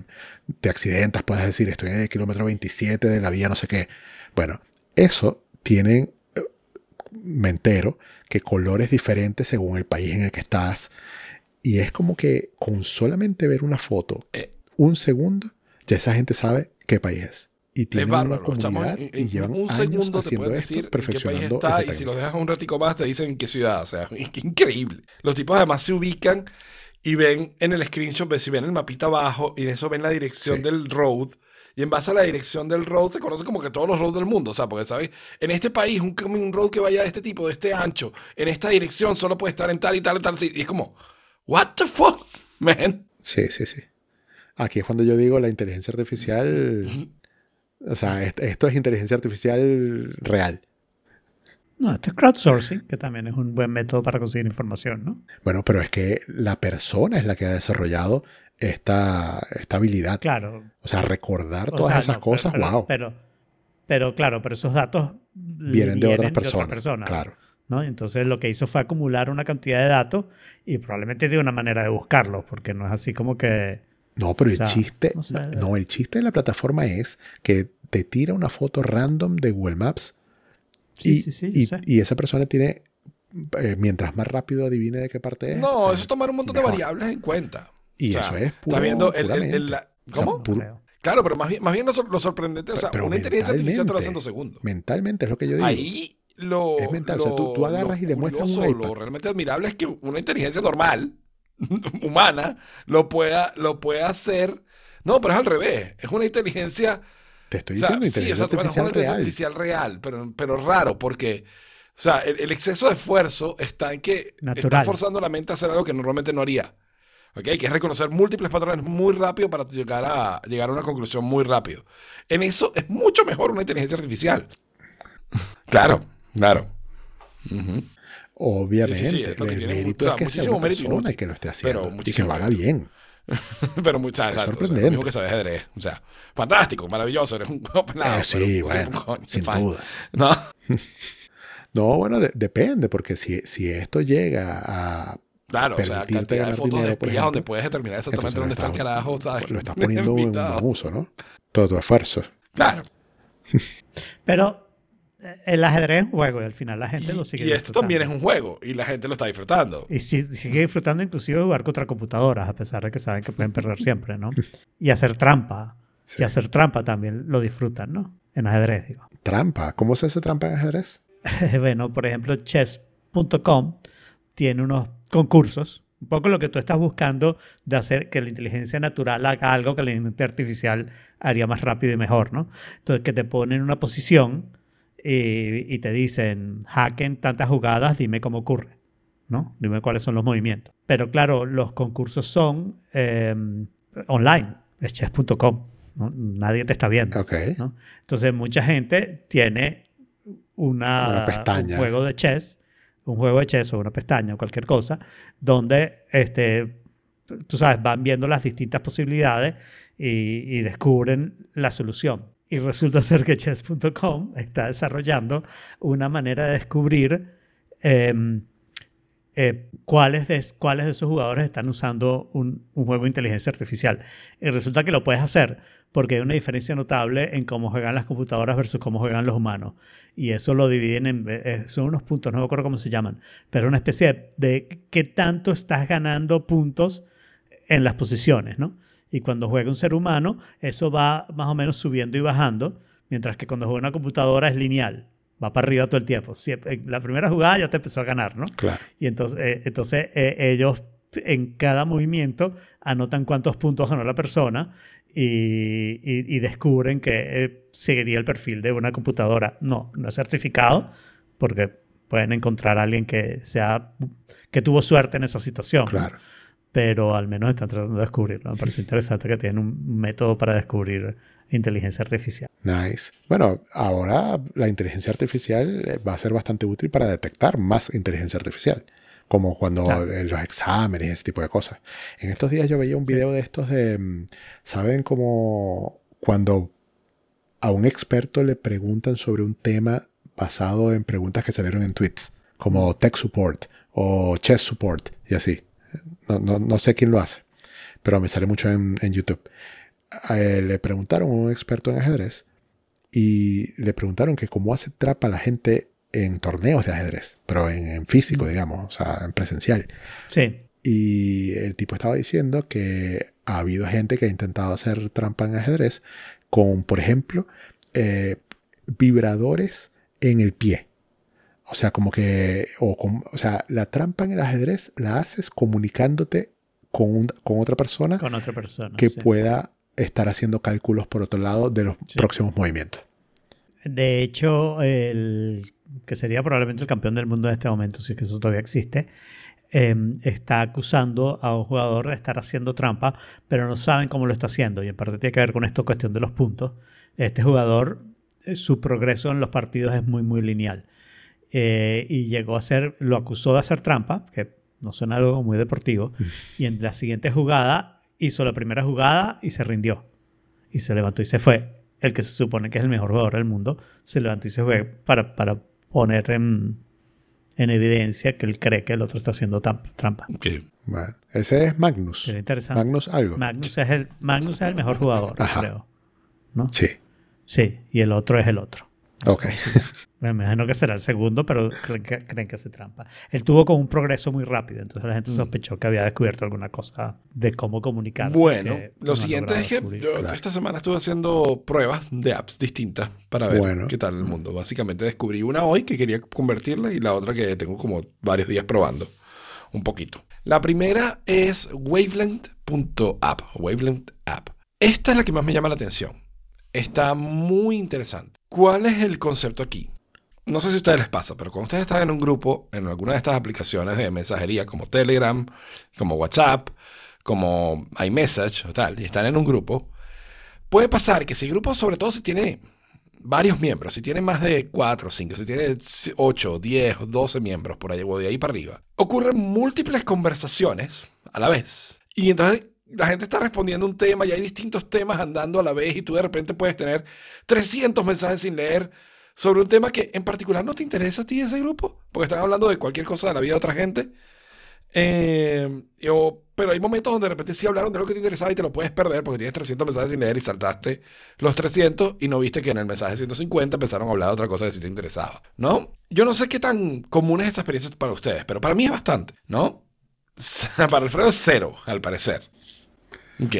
te accidentas puedes decir estoy en el kilómetro 27 de la vía no sé qué. Bueno, eso tienen, eh, me entero, que colores diferentes según el país en el que estás. Y es como que con solamente ver una foto, Eh. un segundo, ya esa gente sabe qué país es. Y tienen una bárbaro. chamos comunidad en- y llevan un años segundo te haciendo esto, decir en qué país perfeccionando está y si los dejas un ratico más te dicen en qué ciudad. O sea, *laughs* increíble. Los tipos además se ubican y ven en el screenshot, si ven el mapita abajo y en eso ven la dirección Sí. del road. Y en base a la dirección del road se conoce como que todos los roads del mundo. O sea, porque, ¿sabes? En este país, un, un road que vaya de este tipo, de este ancho, en esta dirección solo puede estar en tal y tal y tal. Y es como, ¿What the fuck, man? Sí, sí, sí. Aquí es cuando yo digo la inteligencia artificial. O sea, est- esto es inteligencia artificial real. No, esto es crowdsourcing, que también es un buen método para conseguir información, ¿no? Bueno, pero es que la persona es la que ha desarrollado esta, esta habilidad. Claro. O sea, recordar O todas sea, esas no, cosas, pero, wow. Pero, pero claro, pero esos datos vienen de otras personas. persona, Claro. ¿no? Entonces lo que hizo fue acumular una cantidad de datos y probablemente de una manera de buscarlos, porque no es así como que... No, pero O el sea, chiste, o sea, no, el chiste de la plataforma es que te tira una foto random de Google Maps Sí, y, sí, sí, y- y esa persona tiene, eh, mientras más rápido adivine de qué parte es. No, eh, eso es tomar un montón de mejor. variables en cuenta. Y O sea, eso es puro, Estás viendo el, el- el- puramente. la- O sea, ¿Cómo? puro-. Claro, pero más bien, más bien lo, lo sorprendente, o sea, Pero una inteligencia artificial te lo hace en mentalmente. dos segundos. mentalmente es lo que yo digo. Ahí lo. Es mental, o sea, tú- tú lo- agarras lo y le muestras un iPad. Lo realmente admirable es que una inteligencia normal, *laughs* humana, lo pueda, lo pueda hacer. No, pero es al revés. Es una inteligencia. Te estoy o sea, diciendo sí, inteligencia sea, bueno, es una artificial inteligencia real. artificial real, pero, pero raro, porque. O sea, el, el exceso de esfuerzo está en que está forzando la mente a hacer algo que normalmente no haría. ¿Ok? Que es reconocer múltiples patrones muy rápido para llegar a, llegar a una conclusión muy rápido. En eso es mucho mejor una inteligencia artificial. *laughs* Claro, claro. Obviamente, Sí, sí, sí, es lo que el tiene mérito mu- o sea, es que sea muchísimo una mérito inútil, que lo esté pero haciendo y que lo haga bien. *laughs* Pero muchas o sea, lo sorprendente. mismo que sabe ajedrez. O sea, fantástico, maravilloso. Eres un *laughs* pelado, Eh, sí, bueno, coño, sin duda. No, *laughs* No, bueno, de- depende, porque si, si esto llega a claro, o sea, cantidad de fotos dinero, de espías donde puedes determinar exactamente entonces dónde está el estás- carajo, ¿sabes? lo estás poniendo en un uso, ¿no? Todo tu esfuerzo. Claro. Pero el ajedrez es un juego y al final la gente lo sigue Y, y esto también es disfrutando. un juego y la gente lo está disfrutando. Y si- sigue disfrutando inclusive de jugar contra computadoras, a pesar de que saben que pueden perder siempre, ¿no? Y hacer trampa. Sí. Y hacer trampa también lo disfrutan, ¿no? En ajedrez, digo. Trampa. ¿Cómo se hace trampa en ajedrez? *laughs* bueno, por ejemplo, chess.com tiene unos concursos, un poco lo que tú estás buscando de hacer que la inteligencia natural haga algo que la inteligencia artificial haría más rápido y mejor, ¿no? Entonces, que te ponen en una posición y, y te dicen, hacken tantas jugadas, dime cómo ocurre, ¿no? Dime cuáles son los movimientos. Pero claro, los concursos son eh, online, es chess.com, ¿no? Nadie te está viendo. Ok. ¿no? Entonces mucha gente tiene una, Una pestaña. un juego de chess, un juego de chess o una pestaña o cualquier cosa, donde este, tú sabes, van viendo las distintas posibilidades y, y descubren la solución. Y resulta *laughs* ser que chess.com está desarrollando una manera de descubrir em, eh, cuáles, de, esos jugadores están usando un, un juego de inteligencia artificial. Y resulta que lo puedes hacer porque hay una diferencia notable en cómo juegan las computadoras versus cómo juegan los humanos. Y eso lo dividen en... eh, son unos puntos, no me acuerdo cómo se llaman, pero una especie de, de qué tanto estás ganando puntos en las posiciones, ¿no? Y cuando juega un ser humano, eso va más o menos subiendo y bajando, mientras que cuando juega una computadora es lineal, va para arriba todo el tiempo. Siempre, en la primera jugada ya te empezó a ganar, ¿no? Claro. Y entonces, eh, entonces eh, ellos en cada movimiento anotan cuántos puntos ganó la persona y, y- y descubren que eh, seguiría el perfil de una computadora. No, no es certificado porque pueden encontrar a alguien que, sea, que tuvo suerte en esa situación. ¿no? Pero al menos están tratando de descubrirlo. Me parece interesante que tienen un método para descubrir inteligencia artificial. Nice. Bueno, ahora la inteligencia artificial eh, va a ser bastante útil para detectar más inteligencia artificial, como cuando en los exámenes y ese tipo de cosas. En estos días yo veía un Sí. video de estos de, mm, ¿saben cómo cuando a un experto le preguntan sobre un tema basado en preguntas que salieron en tweets, como tech support o chess support y así? No, no- no sé quién lo hace, pero me sale mucho en, en YouTube. Él le preguntaron a un experto en ajedrez y le preguntaron que cómo hace trampa la gente en torneos de ajedrez, pero en, en físico, digamos, o sea, en presencial. Sí, Y el tipo estaba diciendo que ha habido gente que ha intentado hacer trampa en ajedrez con, por ejemplo, eh, vibradores en el pie. O sea, como que, o, con- o sea, la trampa en el ajedrez la haces comunicándote con, un- con otra persona con otra persona. que sí. pueda estar haciendo cálculos por otro lado de los Sí. próximos movimientos. De hecho, el que sería probablemente el campeón del mundo en este momento, si es que eso todavía existe, eh, está acusando a un jugador de estar haciendo trampa, pero no saben cómo lo está haciendo. Y en parte tiene que ver con esto, cuestión de los puntos. Este jugador, eh, su progreso en los partidos es muy, muy lineal. Eh, y llegó a ser, lo acusó de hacer trampa, que no suena algo muy deportivo. *laughs* Y en la siguiente jugada hizo la primera jugada y se rindió. Y se levantó y se fue. El que se supone que es el mejor jugador del mundo se levantó y se fue para, para poner en, en evidencia que él cree que el otro está haciendo trampa. Bueno, ese es Magnus. Interesante. Magnus algo. Magnus es el, Magnus es el mejor jugador, Ajá. creo. ¿No? Sí. Sí, y el otro es el otro. Ok. *laughs* Me imagino que será el segundo, pero creen que, creen que hace trampa. Él tuvo como un progreso muy rápido, entonces la Mm. gente sospechó que había descubierto alguna cosa de cómo comunicarse. Bueno, lo siguiente es que yo Claro. esta semana estuve haciendo pruebas de apps distintas para ver Bueno. qué tal el mundo. Básicamente descubrí una hoy que quería convertirla y la otra que tengo como varios días probando. Un poquito. La primera es wavelength.app. Wavelength app. Esta es la que más me llama la atención. Está muy interesante. ¿Cuál es el concepto aquí? No sé si a ustedes les pasa, pero cuando ustedes están en un grupo, en alguna de estas aplicaciones de mensajería como Telegram, como WhatsApp, como iMessage o tal, y están en un grupo, puede pasar que si el grupo, sobre todo si tiene varios miembros, si tiene más de 4 o 5, si tiene 8, 10 o 12 miembros por ahí o de ahí para arriba, ocurren múltiples conversaciones a la vez. Y entonces la gente está respondiendo un tema y hay distintos temas andando a la vez y tú de repente puedes tener 300 mensajes sin leer sobre un tema que en particular no te interesa a ti ese grupo, porque están hablando de cualquier cosa de la vida de otra gente. Eh, o- pero hay momentos donde de repente sí hablaron de lo que te interesaba y te lo puedes perder porque tienes 300 mensajes sin leer y saltaste los 300 y no viste que en el mensaje 150 empezaron a hablar de otra cosa que sí te interesaba, ¿no? Yo no sé qué tan común es esa experiencia para ustedes, pero para mí es bastante, ¿no? *laughs* Para Alfredo es cero, al parecer. Ok.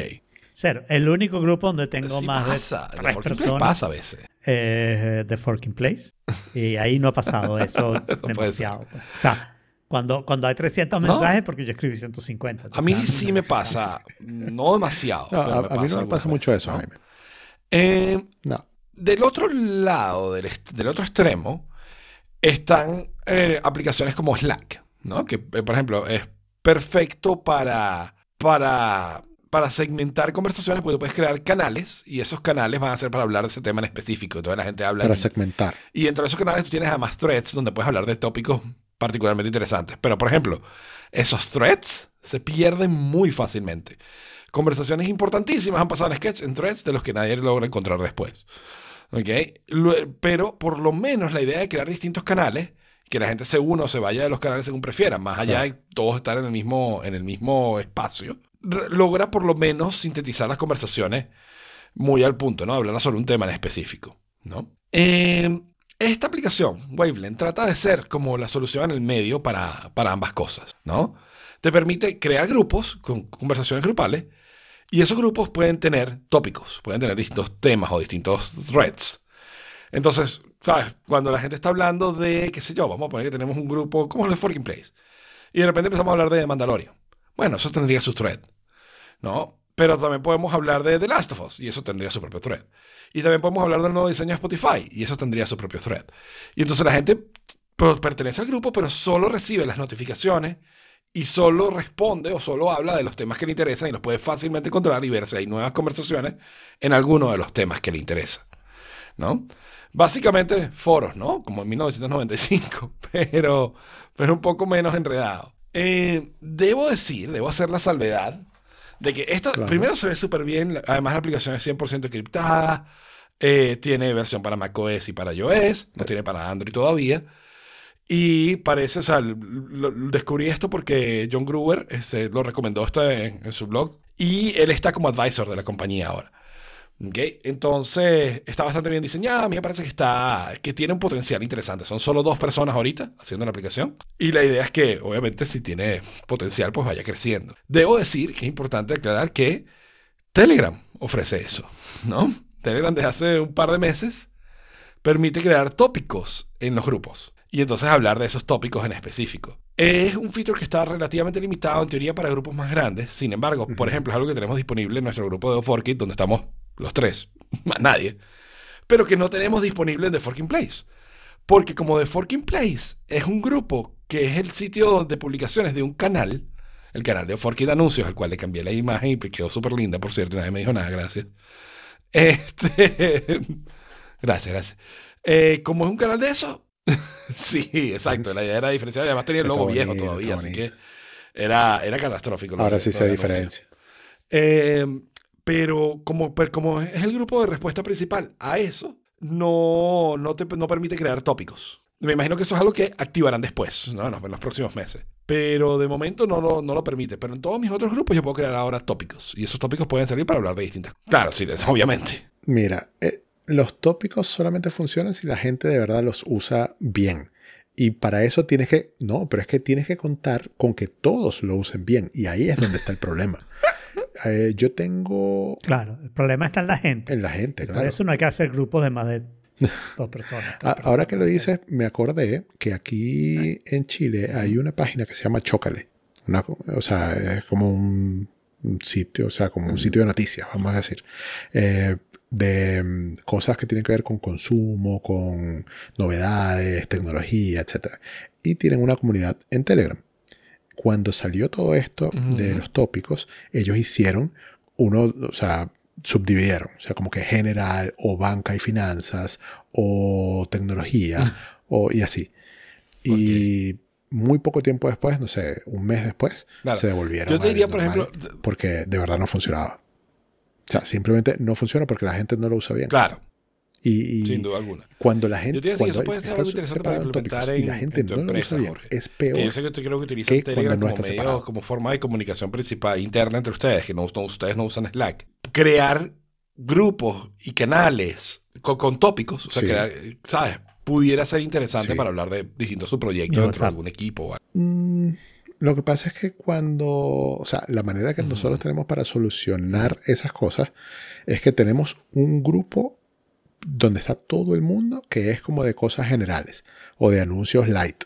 Cero. El único grupo donde tengo Sí más pasa, de tres Place personas pasa a veces. es The Forking Place. *laughs* Y ahí no ha pasado eso demasiado. O sea, cuando, cuando hay 300 No. mensajes, porque yo escribí 150. A mí sí me pasa, no demasiado. No, pero a, me a mí no me pasa mucho veces, eso, ¿no? Jaime. Eh, No. del otro lado, del, del otro extremo, están eh, aplicaciones como Slack, ¿no? Que, eh, por ejemplo, es perfecto para, para, para segmentar conversaciones, porque tú puedes crear canales y esos canales van a ser para hablar de ese tema en específico. Entonces la gente habla Para segmentar. y dentro de esos canales tú tienes además threads donde puedes hablar de tópicos particularmente interesantes. Pero, por ejemplo, esos threads se pierden muy fácilmente. Conversaciones importantísimas han pasado en sketch, en threads, de los que nadie logra encontrar después. ¿Ok? Pero, por lo menos, la idea de crear distintos canales que la gente se una o se vaya de los canales según prefiera, más allá de todos estar en el mismo, en el mismo espacio, logra por lo menos sintetizar las conversaciones muy al punto, ¿no? Hablar sobre un tema en específico, ¿no? Eh, esta aplicación, Wavelength, trata de ser como la solución en el medio para, para ambas cosas, ¿no? Te permite crear grupos con conversaciones grupales y esos grupos pueden tener tópicos, pueden tener distintos temas o distintos threads. Entonces, ¿sabes? Cuando la gente está hablando de, qué sé yo, vamos a poner que tenemos un grupo como el de Forking Place y de repente empezamos a hablar de Mandalorian. Bueno, eso tendría su thread, ¿no? Pero también podemos hablar de The Last of Us y eso tendría su propio thread. Y también podemos hablar del nuevo diseño de Spotify y eso tendría su propio thread. Y entonces la gente pues, pertenece al grupo, pero solo recibe las notificaciones y solo responde o solo habla de los temas que le interesan y los puede fácilmente encontrar y ver si hay nuevas conversaciones en alguno de los temas que le interesan, ¿no? Básicamente foros, ¿no? Como en 1995, *laughs* pero, pero un poco menos enredado. Eh, debo decir, debo hacer la salvedad de que esta, Claro. primero se ve súper bien, además la aplicación es 100% encriptada, eh, tiene versión para macOS y para iOS, no tiene para Android todavía. Y parece, o sea, l- lo- lo- descubrí esto porque John Gruber este, lo recomendó esto en, en su blog y él está como advisor de la compañía ahora. ¿Ok? Entonces, está bastante bien diseñada. A mí me parece que, está, que tiene un potencial interesante. Son solo dos personas ahorita haciendo la aplicación. Y la idea es que, obviamente, si tiene potencial, pues vaya creciendo. Debo decir que es importante aclarar que Telegram ofrece eso, ¿no? Telegram desde hace un par de meses permite crear tópicos en los grupos y entonces hablar de esos tópicos en específico. Es un feature que está relativamente limitado en teoría para grupos más grandes. Sin embargo, por ejemplo, es algo que tenemos disponible en nuestro grupo de Forkit, donde estamos los tres, *laughs* más nadie, pero que no tenemos disponible en The Forking Place. Porque como The Forking Place es un grupo que es el sitio de publicaciones de un canal, el canal de Forkit Anuncios, al cual le cambié la imagen y quedó súper linda, por cierto, nadie me dijo nada, gracias. *laughs* Este, *laughs* gracias, gracias. Eh, como es un canal de eso, sí, exacto, la idea era diferenciar, además tenía el logo viejo todavía, así que era, era catastrófico. Ahora sí se diferencia. Eh, pero como, como es el grupo de respuesta principal a eso, no, no te no permite crear tópicos. Me imagino que eso es algo que activarán después, ¿no? en, los, próximos meses. Pero de momento no lo, no lo permite. Pero en todos mis otros grupos yo puedo crear ahora tópicos. Y esos tópicos pueden servir para hablar de distintas Claro, sí, obviamente. Mira, eh, los tópicos solamente funcionan si la gente de verdad los usa bien. Y para eso tienes que, no, pero es que tienes que contar con que todos lo usen bien. Y ahí es donde está el problema. *laughs* Eh, yo tengo Claro, el problema está en la gente. en la gente, Por claro. eso no hay que hacer grupos de más de dos personas. *laughs* Ah, ahora personas. que lo dices, me acordé que aquí en Chile hay una página que se llama Chócale. Una- o sea, es como un, un sitio, o sea, como un sitio de noticias, vamos a decir. Eh, de mm, cosas que tienen que ver con consumo, con novedades, tecnología, etc. Y tienen una comunidad en Telegram. Cuando salió todo esto de los tópicos, ellos hicieron uno, o sea, subdividieron, o sea, como que general o banca y finanzas o tecnología o, y así. Y muy poco tiempo después, no sé, un mes después, Claro. se devolvieron. Yo te diría, por ejemplo, porque de verdad no funcionaba. O sea, simplemente no funciona porque la gente no lo usa bien. claro, Y, y sin duda alguna. cuando la gente. Yo te iba a decir que eso cuando puede ser algo interesante para en implementar tópicos y la en- gente en tu no empresa, Jorge. es peor. Que yo sé que tú creo que utilizan que Telegram cuando no como está medio, como forma de comunicación principal interna entre ustedes, que no, no- ustedes no usan Slack. Crear grupos y canales con, con tópicos, o sea, Sí. crear, ¿sabes? Pudiera ser interesante Sí. para hablar de distintos subproyectos dentro de algún equipo. o algo. Mm, lo que pasa es que cuando, o sea, la manera que nosotros tenemos para solucionar esas cosas es que tenemos un grupo donde está todo el mundo que es como de cosas generales o de anuncios light.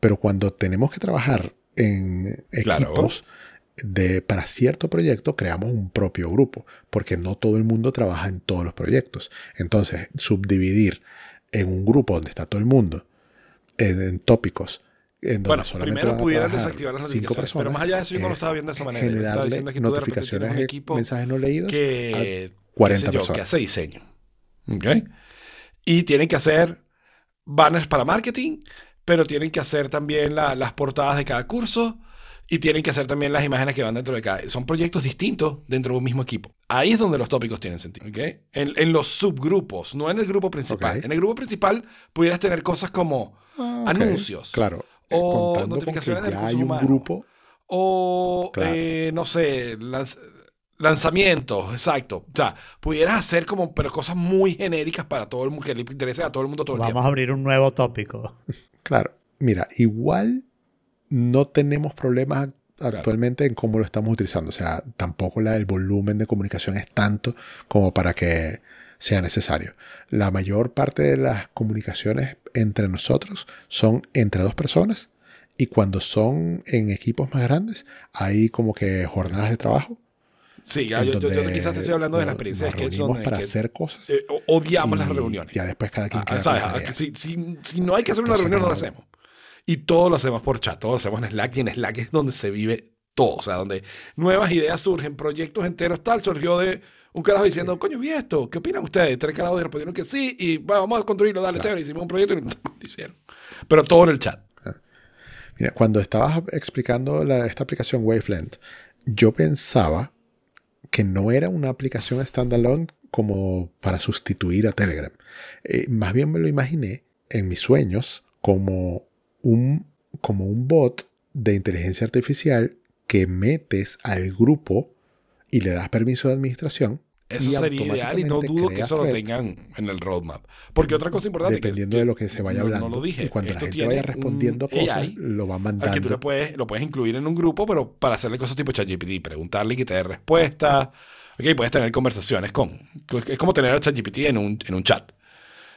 Pero cuando tenemos que trabajar en Claro. equipos de, para cierto proyecto, creamos un propio grupo, porque no todo el mundo trabaja en todos los proyectos. Entonces, subdividir en un grupo donde está todo el mundo, en, en tópicos, en donde Bueno, primero a pudieran desactivar las notificaciones, pero más allá de eso yo no lo es estaba viendo de esa manera. Yo estaba generarle diciendo que tú de repente tienes notificaciones un equipo mensajes no leídos que, 40 qué sé yo, personas. que hace diseño. ¿Ok? Y tienen que hacer banners para marketing, pero tienen que hacer también la- las portadas de cada curso, y tienen que hacer también las imágenes que van dentro de cada. Son proyectos distintos dentro de un mismo equipo. Ahí es donde los tópicos tienen sentido. ¿ok? En, en los subgrupos, no en el grupo principal. En el grupo principal pudieras tener cosas como Ah, anuncios. Claro. O contando con que notificaciones de ya recursos hay un humanos. grupo. O, Claro. eh, no sé, lanz- lanzamientos, exacto. O sea, pudieras hacer como, pero cosas muy genéricas para todo el mundo, que le interese a todo el mundo todo el Vamos tiempo. a abrir un nuevo tópico. Claro. Mira, igual no tenemos problemas ac- actualmente en cómo lo estamos utilizando. O sea, tampoco la, el volumen de comunicación es tanto como para que sea necesario. La mayor parte de las comunicaciones entre nosotros son entre dos personas y cuando son en equipos más grandes hay como que jornadas de trabajo. Sí, ya, yo, yo- yo quizás te estoy hablando de la experiencia de son para que, hacer cosas. eh, odiamos las reuniones. Ya después cada quien Ah, ¿sabes? Ah. Si, si- si no hay que hacer una Entonces, reunión, no la hacemos. Y todo lo hacemos por chat, todo lo hacemos en Slack y en Slack es donde se vive todo. O sea, donde nuevas ideas surgen, proyectos enteros, tal. Surgió de un carajo diciendo, coño, vi esto, ¿qué opinan ustedes? Tres carajos respondieron que sí y bueno, vamos a construirlo, dale, Claro. chévere. Hicimos un proyecto y *laughs* lo hicieron. Pero todo en el chat. Mira, cuando estabas explicando la- esta aplicación Wavelength, yo pensaba que no era una aplicación standalone como para sustituir a Telegram. Eh, más bien me lo imaginé en mis sueños como un, como un bot de inteligencia artificial que metes al grupo y le das permiso de administración. Eso y sería ideal y no dudo que eso lo tengan en el roadmap. Porque otra cosa importante que- Dependiendo de lo que se vaya no- hablando. No, lo dije. Y cuando la Esto gente tiene vaya respondiendo cosas, AI lo va al que tú mandando. puedes, lo puedes incluir en un grupo, pero para hacerle cosas tipo ChatGPT, preguntarle y que te dé respuestas. Ok, puedes tener conversaciones con. Es como tener a ChatGPT en un, en un chat.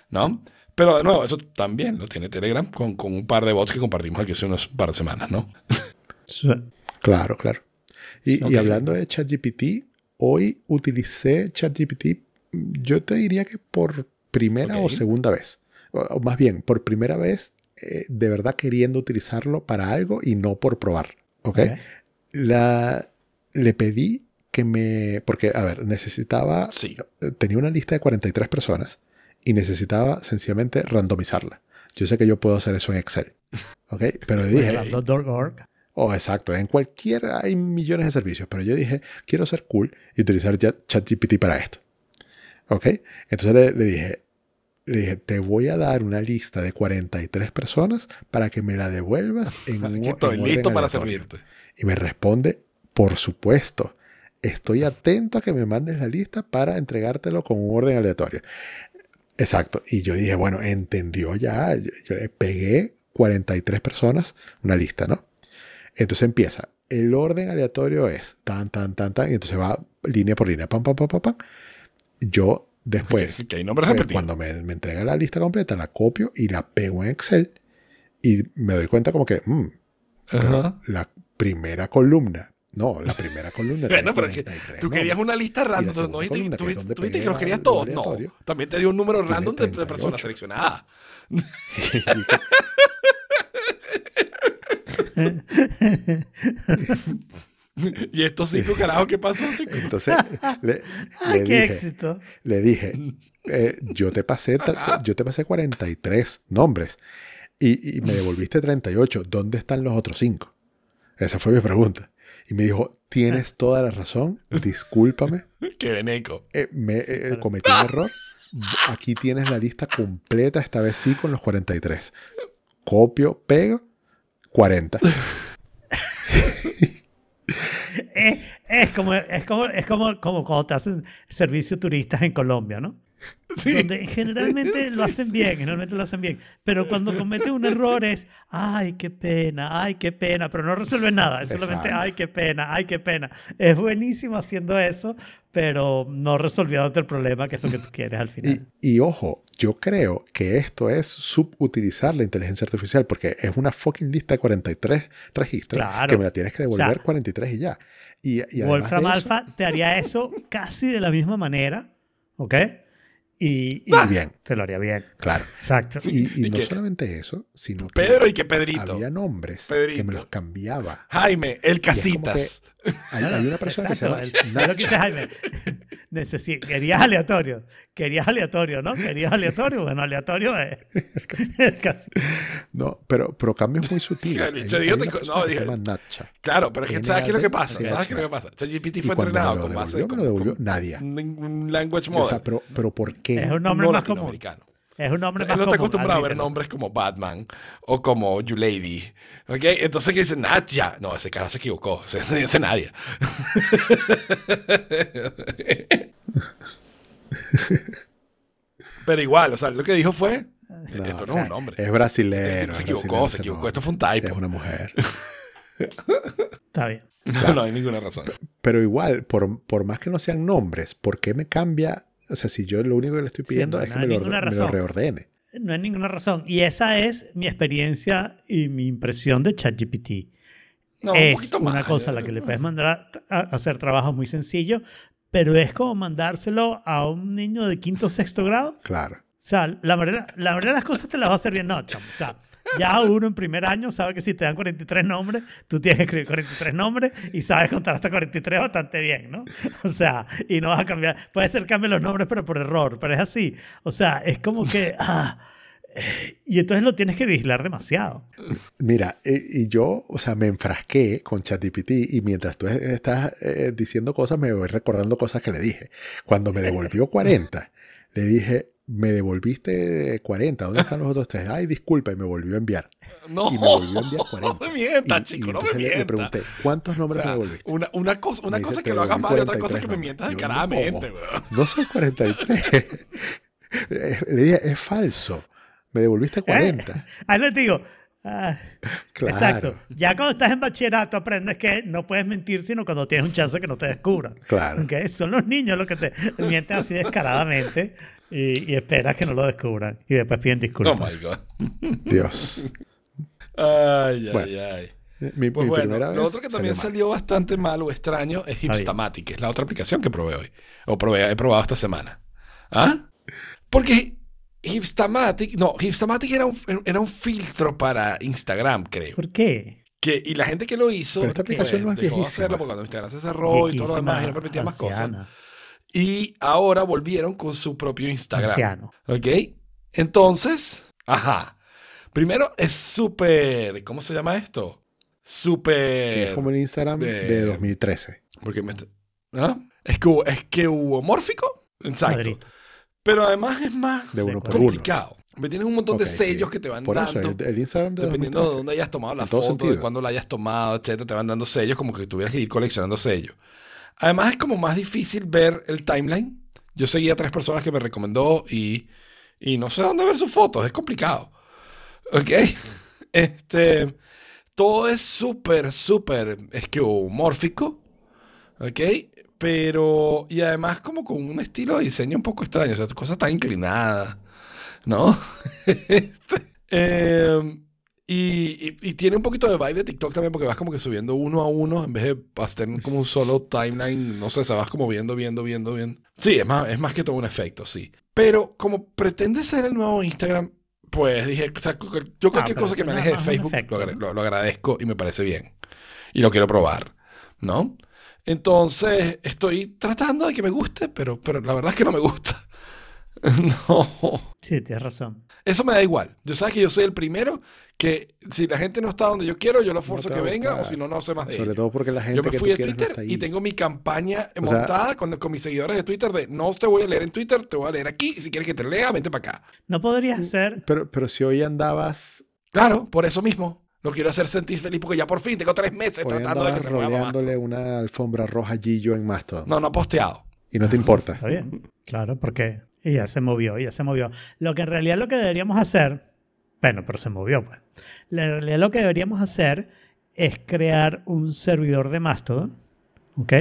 ¿No? Pero de nuevo, eso también lo tiene Telegram con, con un par de bots que compartimos aquí hace unos par de semanas, ¿no? Claro, claro. Y, hablando de ChatGPT, hoy utilicé ChatGPT, yo te diría que por primera o Ok. segunda vez. O, o más bien, por primera vez, eh, de verdad queriendo utilizarlo para algo y no por probar. ¿Ok? Ok. La, le pedí que me... Porque, a ver, necesitaba... Sí. eh, Tenía una lista de 43 personas y necesitaba sencillamente randomizarla. Yo sé que yo puedo hacer eso en Excel. ¿Ok? Pero *laughs* dije... Oh, exacto. En cualquiera hay millones de servicios, pero yo dije, quiero ser cool y utilizar ChatGPT para esto. ¿Ok? Entonces le, le dije, le dije, te voy a dar una lista de 43 personas para que me la devuelvas *laughs* en un estoy en listo para aleatorio". servirte. Y me responde, por supuesto. Estoy atento a que me mandes la lista para entregártelo con un orden aleatorio. Exacto. Y yo dije, bueno, entendió ya. Yo, yo le pegué 43 personas una lista, ¿no? Entonces empieza. El orden aleatorio es tan, tan, tan, tan. Y entonces va línea por línea. Pam, pam, pam, pam, pam. Yo después, que hay nombres repetidos. cuando me, me entrega la lista completa, la copio y la pego en Excel. Y me doy cuenta como que, mm, pero la primera columna. No, la primera columna. *laughs* Bueno, pero es que 43 tú querías una lista random. ¿no? Columna, tú, tú dijiste que los querías todos. No. También te dio un número random de, de 38. personas seleccionadas. *laughs* *laughs* y estos cinco carajos, ¿qué pasó, chicos? Entonces le, *laughs* ¡Ay, le qué dije, éxito! le dije, eh, yo te pasé, yo te pasé 43 nombres y, y me devolviste 38. ¿Dónde están los otros cinco? Esa fue mi pregunta. Y me dijo, tienes toda la razón, discúlpame, *laughs* Qué veneco. eh, me eh, cometí un error. Aquí tienes la lista completa, esta vez sí con los 43. Copio, pego, 40. Es, es como, es, como, es como, como cuando te hacen servicio turistas en Colombia, ¿no? Sí. Donde generalmente *laughs* lo hacen bien, generalmente lo hacen bien. Pero cuando cometen un error es, ay, qué pena, ay, qué pena, pero no resuelve nada. Es solamente, ay, qué pena, ay, qué pena. Es buenísimo haciendo eso, pero no resolviendo el problema, que es lo que tú quieres al Y, final. y ojo, yo creo que esto es subutilizar la inteligencia artificial porque es una fucking lista de 43 registros Claro. que me la tienes que devolver O sea, 43 y ya. Y, y además Wolfram de eso- Alpha te haría eso casi de la misma manera, ¿ok? Y, y Y bien, te lo haría bien. claro. Exacto. Y, y ¿Y no qué? solamente eso, sino que Pedro y que Pedrito. había nombres que me Pedrito. los cambiaba. Jaime, el Casitas. Hay, hay una persona que se Exacto, llama el- es lo que dice. Jaime. Necesi- querías aleatorio. Querías aleatorio, ¿no? Querías aleatorio. Bueno, aleatorio es. *laughs* *laughs* es casi. No, pero, pero cambios muy sutiles. Hay- hay te- no, dije-. Claro, pero es que ¿sabes qué es lo que pasa? ¿Sabes qué es lo que pasa? ChatGPT fue entrenado con base me lo devolvió Nadia. un language O model. sea, pero, pero ¿por qué? Es un nombre no más común. Es un nombre Él más no está común. acostumbrado a ver nombres como Batman o como You Lady. ¿Ok? Entonces que dice Nadia. No, ese cara se equivocó. *laughs* Ese, ese Nadia. *laughs* Pero igual, o sea, lo que dijo fue: Esto no es un nombre. Es brasilero. Este se equivocó, se equivocó. no. Esto fue un typo. Es una mujer. *laughs* Está bien. No, no hay ninguna razón. Pero igual, por, por más que no sean nombres, ¿por qué me cambia? O sea, si yo lo único que le estoy Sí, pidiendo no, es que no me, hay lo, ninguna me lo razón. reordene. No hay ninguna razón. Y esa es mi experiencia y mi impresión de ChatGPT. No, un es poquito una cosa a la que le puedes mandar a, hacer trabajos muy sencillos, pero es como mandárselo a un niño de quinto o sexto grado. Claro. O sea, la verdad, la verdad las cosas te las va a hacer bien, no, chamo. O sea, ya uno en primer año sabe que si te dan 43 nombres, tú tienes que escribir 43 nombres y sabes contar hasta 43 bastante bien, ¿no? O sea, y no vas a cambiar. Puede ser que cambie los nombres, pero por error, pero es así. O sea, es como que... Ah, eh, y entonces lo tienes que vigilar demasiado. Mira, eh, y yo, o sea, me enfrasqué con ChatGPT y mientras tú estás eh, diciendo cosas, me voy recordando cosas que le dije. Cuando me devolvió 40, le dije, me devolviste 40, ¿dónde están los otros tres? Ay, disculpa, y me volvió a enviar. *laughs* No, Y me volvió a enviar 40. *laughs* no me mientas, Y- y chico, no me entonces le- mientas. pregunté, ¿cuántos O nombres sea, me devolviste? una, una cosa, una cosa dice, es que "Te lo hagas mal y otra cosa es que 43 me mientas nombres". Yo, descaradamente, "¿Cómo? weón. No son 43. Eh, Le dije, es falso. Me devolviste 40. *laughs* Ahí les digo. ah, Claro. Exacto. Ya cuando estás en bachillerato aprendes que no puedes mentir sino cuando tienes un chance que no te descubran. Claro. ¿Ok? Son los niños los que te mienten así descaradamente y, y esperas que no lo descubran y después piden Oh disculpas. my god. *laughs* Dios. Ay, ay, Bueno. ay. Mi, Pues mi bueno, primera lo vez otro que también salió bastante mal o extraño es. Hipstamatic, que es la otra aplicación que probé hoy. O probé, he probado esta semana. ¿Ah? Porque Hipstamatic, no, Hipstamatic era un, era un filtro para Instagram, creo. ¿Por qué? Que, y la gente que lo hizo, Pero esta aplicación no es dejó de hacerlo porque cuando Instagram se cerró y todo lo demás y no permitía más cosas. Y ahora volvieron con su propio Instagram. anciano. ¿Ok? Entonces, ajá. Primero es súper, ¿cómo se llama esto? Súper... Es como el Instagram de- de, 2013. Porque me... ¿Ah? Es que, es que hubo mórfico. Exacto. Pero además es más De uno Sí, por uno. complicado. Me tienes un montón de sellos sí. que te van Por eso, dando. el, el Instagram de Dependiendo 2013. de dónde hayas tomado la foto, de cuándo la hayas tomado, etcétera, te van dando sellos como que tuvieras que ir coleccionando sellos. Además es como más difícil ver el timeline. Yo seguía a tres personas que me recomendó y, y no sé dónde ver sus fotos, es complicado. ¿Ok? *laughs* Este, todo es súper, súper esquemórfico. ¿Ok? Pero, y además como con un estilo de diseño un poco extraño, o sea, cosas tan inclinadas, ¿no? *laughs* Este, eh, y, y- y tiene un poquito de vibe de TikTok también porque vas como que subiendo uno a uno en vez de tener como un solo timeline, no sé, se vas como viendo, viendo, viendo, viendo. Sí, es más, es más que todo un efecto, sí. Pero como pretende ser el nuevo Instagram, pues dije, o sea, yo cualquier pero cosa que aleje de Facebook efecto, lo, lo- lo agradezco y me parece bien. Y lo quiero probar, ¿no? Entonces, estoy tratando de que me guste, pero, pero la verdad es que no me gusta. *laughs* No. Sí, tienes razón. Eso me da igual. Yo sabes que yo soy el primero que si la gente no está donde yo quiero, yo lo forzo te que venga o si no, no sé más de Sobre ellos. todo porque la gente Yo me que fui no Twitter ahí. y tengo mi campaña O sea- montada con, con mis seguidores de Twitter de no te voy a leer en Twitter, te voy a leer aquí y si quieres que te lea, vente para acá. No podrías hacer... Pero, pero si hoy andabas, Claro, por eso mismo. Lo quiero hacer sentir feliz porque ya por fin tengo tres meses hoy tratando de que se rodeándole una alfombra roja a Gillo en Mastodon. No, no he posteado. Y no te importa. Está bien, claro, porque ella se movió, ella se movió. Lo que en realidad lo que deberíamos hacer, bueno, pero se movió, pues. En realidad lo que deberíamos hacer es crear un servidor de Mastodon, ¿ok?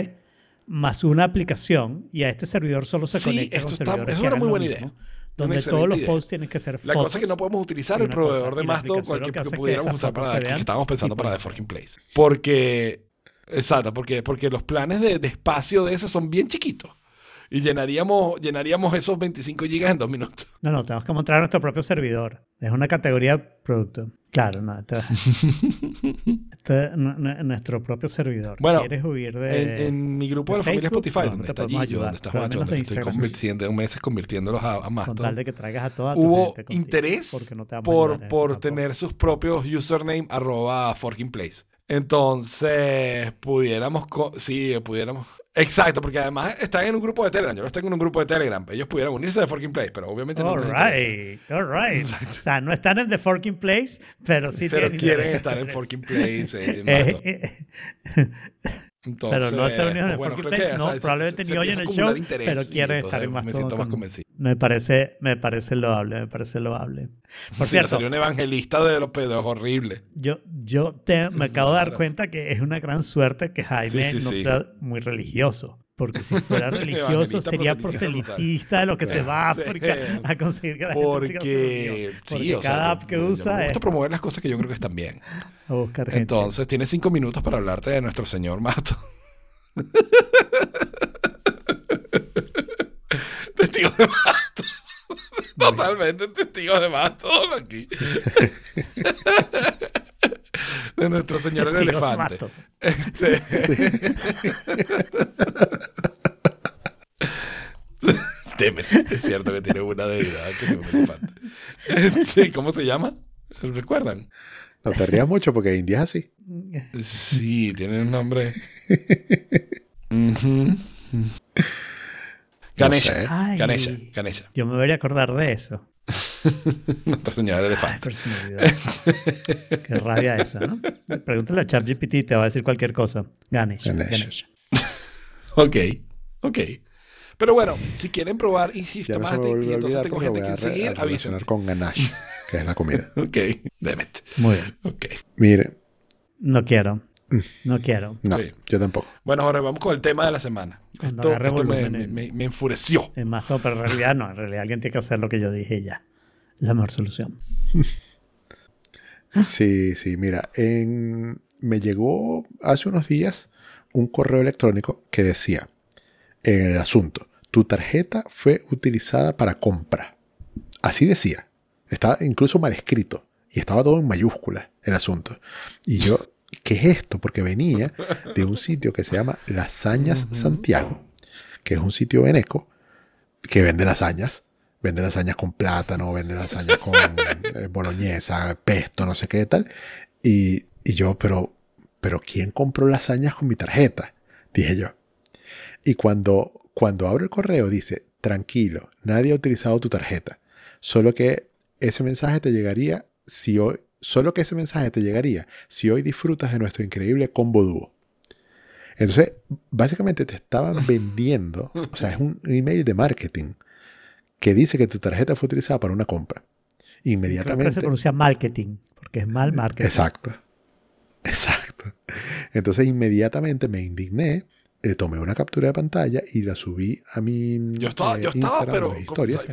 Más una aplicación, y a este servidor solo se Sí, conecta esto con está- servidores es que una hagan muy buena mismo, idea. Donde todos los idea. posts tienen que ser La cosa es que no podemos utilizar el cosa, proveedor de la Mastodon lo que, que pudiéramos usar para que estábamos pensando para The Forking Place. Porque, exacto, porque, porque los planes de, de espacio de ese son bien chiquitos. Y llenaríamos, llenaríamos esos 25 gigas en dos minutos. No, no, tenemos que montar nuestro propio servidor. Es una categoría de producto. Claro, no, esto, *laughs* nuestro propio servidor. Bueno, ¿Quieres huir de...? En, en mi grupo de, de la familia Spotify, no, donde está Gillo, donde está pero al Juancho, menos de donde estoy convirtiendo, meses convirtiéndolos a, a Con Mastodon. tal de que traigas a toda tu Hubo gente contigo, interés no te por, por tener sus propios username arroba forking place. Entonces, pudiéramos, sí, pudiéramos. Exacto, porque además están en un grupo de Telegram. Yo no estoy en un grupo de Telegram. Ellos pudieran unirse de Forking Place, pero obviamente no All interesa. right, all right. O sea, no están en The Forking Place, pero sí Pero quieren estar en. Forking Place. eh, *laughs* Entonces, pero no están unidos en el bueno, no, probablemente se- ni empieza a el show, interés pero y quieren entonces estar en Me Mastodon siento más con- convencido. me parece, me parece loable, me parece loable. Por Sí, cierto, salió un evangelista de los pedos horrible. yo, yo te, me acabo de dar cuenta que es una gran suerte que Jaime Sí, sí, no sea muy religioso. Porque si fuera *laughs* religioso sería proselitista de lo que se va a *laughs* Sí. África a conseguir que la gente siga Porque, sí, Porque o sea, cada app que yo usa me es gusta promover las cosas que yo creo que están bien. a buscar gente. Entonces, tienes cinco minutos para hablarte de nuestro señor Mato. *laughs* testigo de Mato. Totalmente testigo de Mato aquí. De nuestro señor el Testigo de elefante. Este... Temen, es cierto que tiene una deidad que es un elefante. Sí, ¿cómo se llama? ¿Recuerdan? No te rías mucho porque India es así. Sí, tiene un nombre. Ujú. Ganesha. sé. Ay. Ganesha. Ganesha. Yo me debería acordar de eso. *laughs* Nuestro señor Ay, elefante. olvidó. Qué rabia esa, ¿no? Pregúntale a ChatGPT y te va a decir cualquier cosa. Ganesh. Ganesh. Ganesh. *laughs* Ok, ok. Pero bueno, si quieren probar Easy Ya no se me Tomate y entonces tengo gente que seguir, a avísenme. relacionar con ganache, que es la comida. *laughs* Ok, demet. Muy bien. Ok. Mire, No quiero. No quiero. no, Sí. yo tampoco. Bueno, ahora vamos con el tema de la semana. Cuando Esto, esto me, volumen me- en- me- me enfureció. Es más todo, pero en realidad no. En realidad alguien tiene que hacer lo que yo dije ya. La mejor solución. *laughs* Sí, sí, mira, en- me llegó hace unos días un correo electrónico que decía en el asunto, tu tarjeta fue utilizada para compra. Así decía. Estaba incluso mal escrito y estaba todo en mayúsculas el asunto. Y yo, ¿qué es esto? Porque venía de un sitio que se llama Lasañas Santiago, que es un sitio veneco que vende lasañas. Vende lasañas con plátano, vende lasañas con *laughs* eh, boloñesa, pesto, no sé qué tal. Y, y yo, pero, pero ¿quién compró lasañas con mi tarjeta? Dije yo. Y cuando, cuando abro el correo dice, tranquilo, nadie ha utilizado tu tarjeta. Solo que ese mensaje te llegaría si hoy, solo que ese mensaje te llegaría si hoy disfrutas de nuestro increíble combo dúo. Entonces, básicamente te estaban *laughs* vendiendo, o sea, es un email de marketing que dice que tu tarjeta fue utilizada para una compra. Creo que se Inmediatamente. pronuncia marketing, porque es mal marketing. Exacto. *laughs* Exacto. Entonces inmediatamente me indigné, le tomé una captura de pantalla y la subí a mi Yo estaba, eh, yo estaba Instagram, pero historias,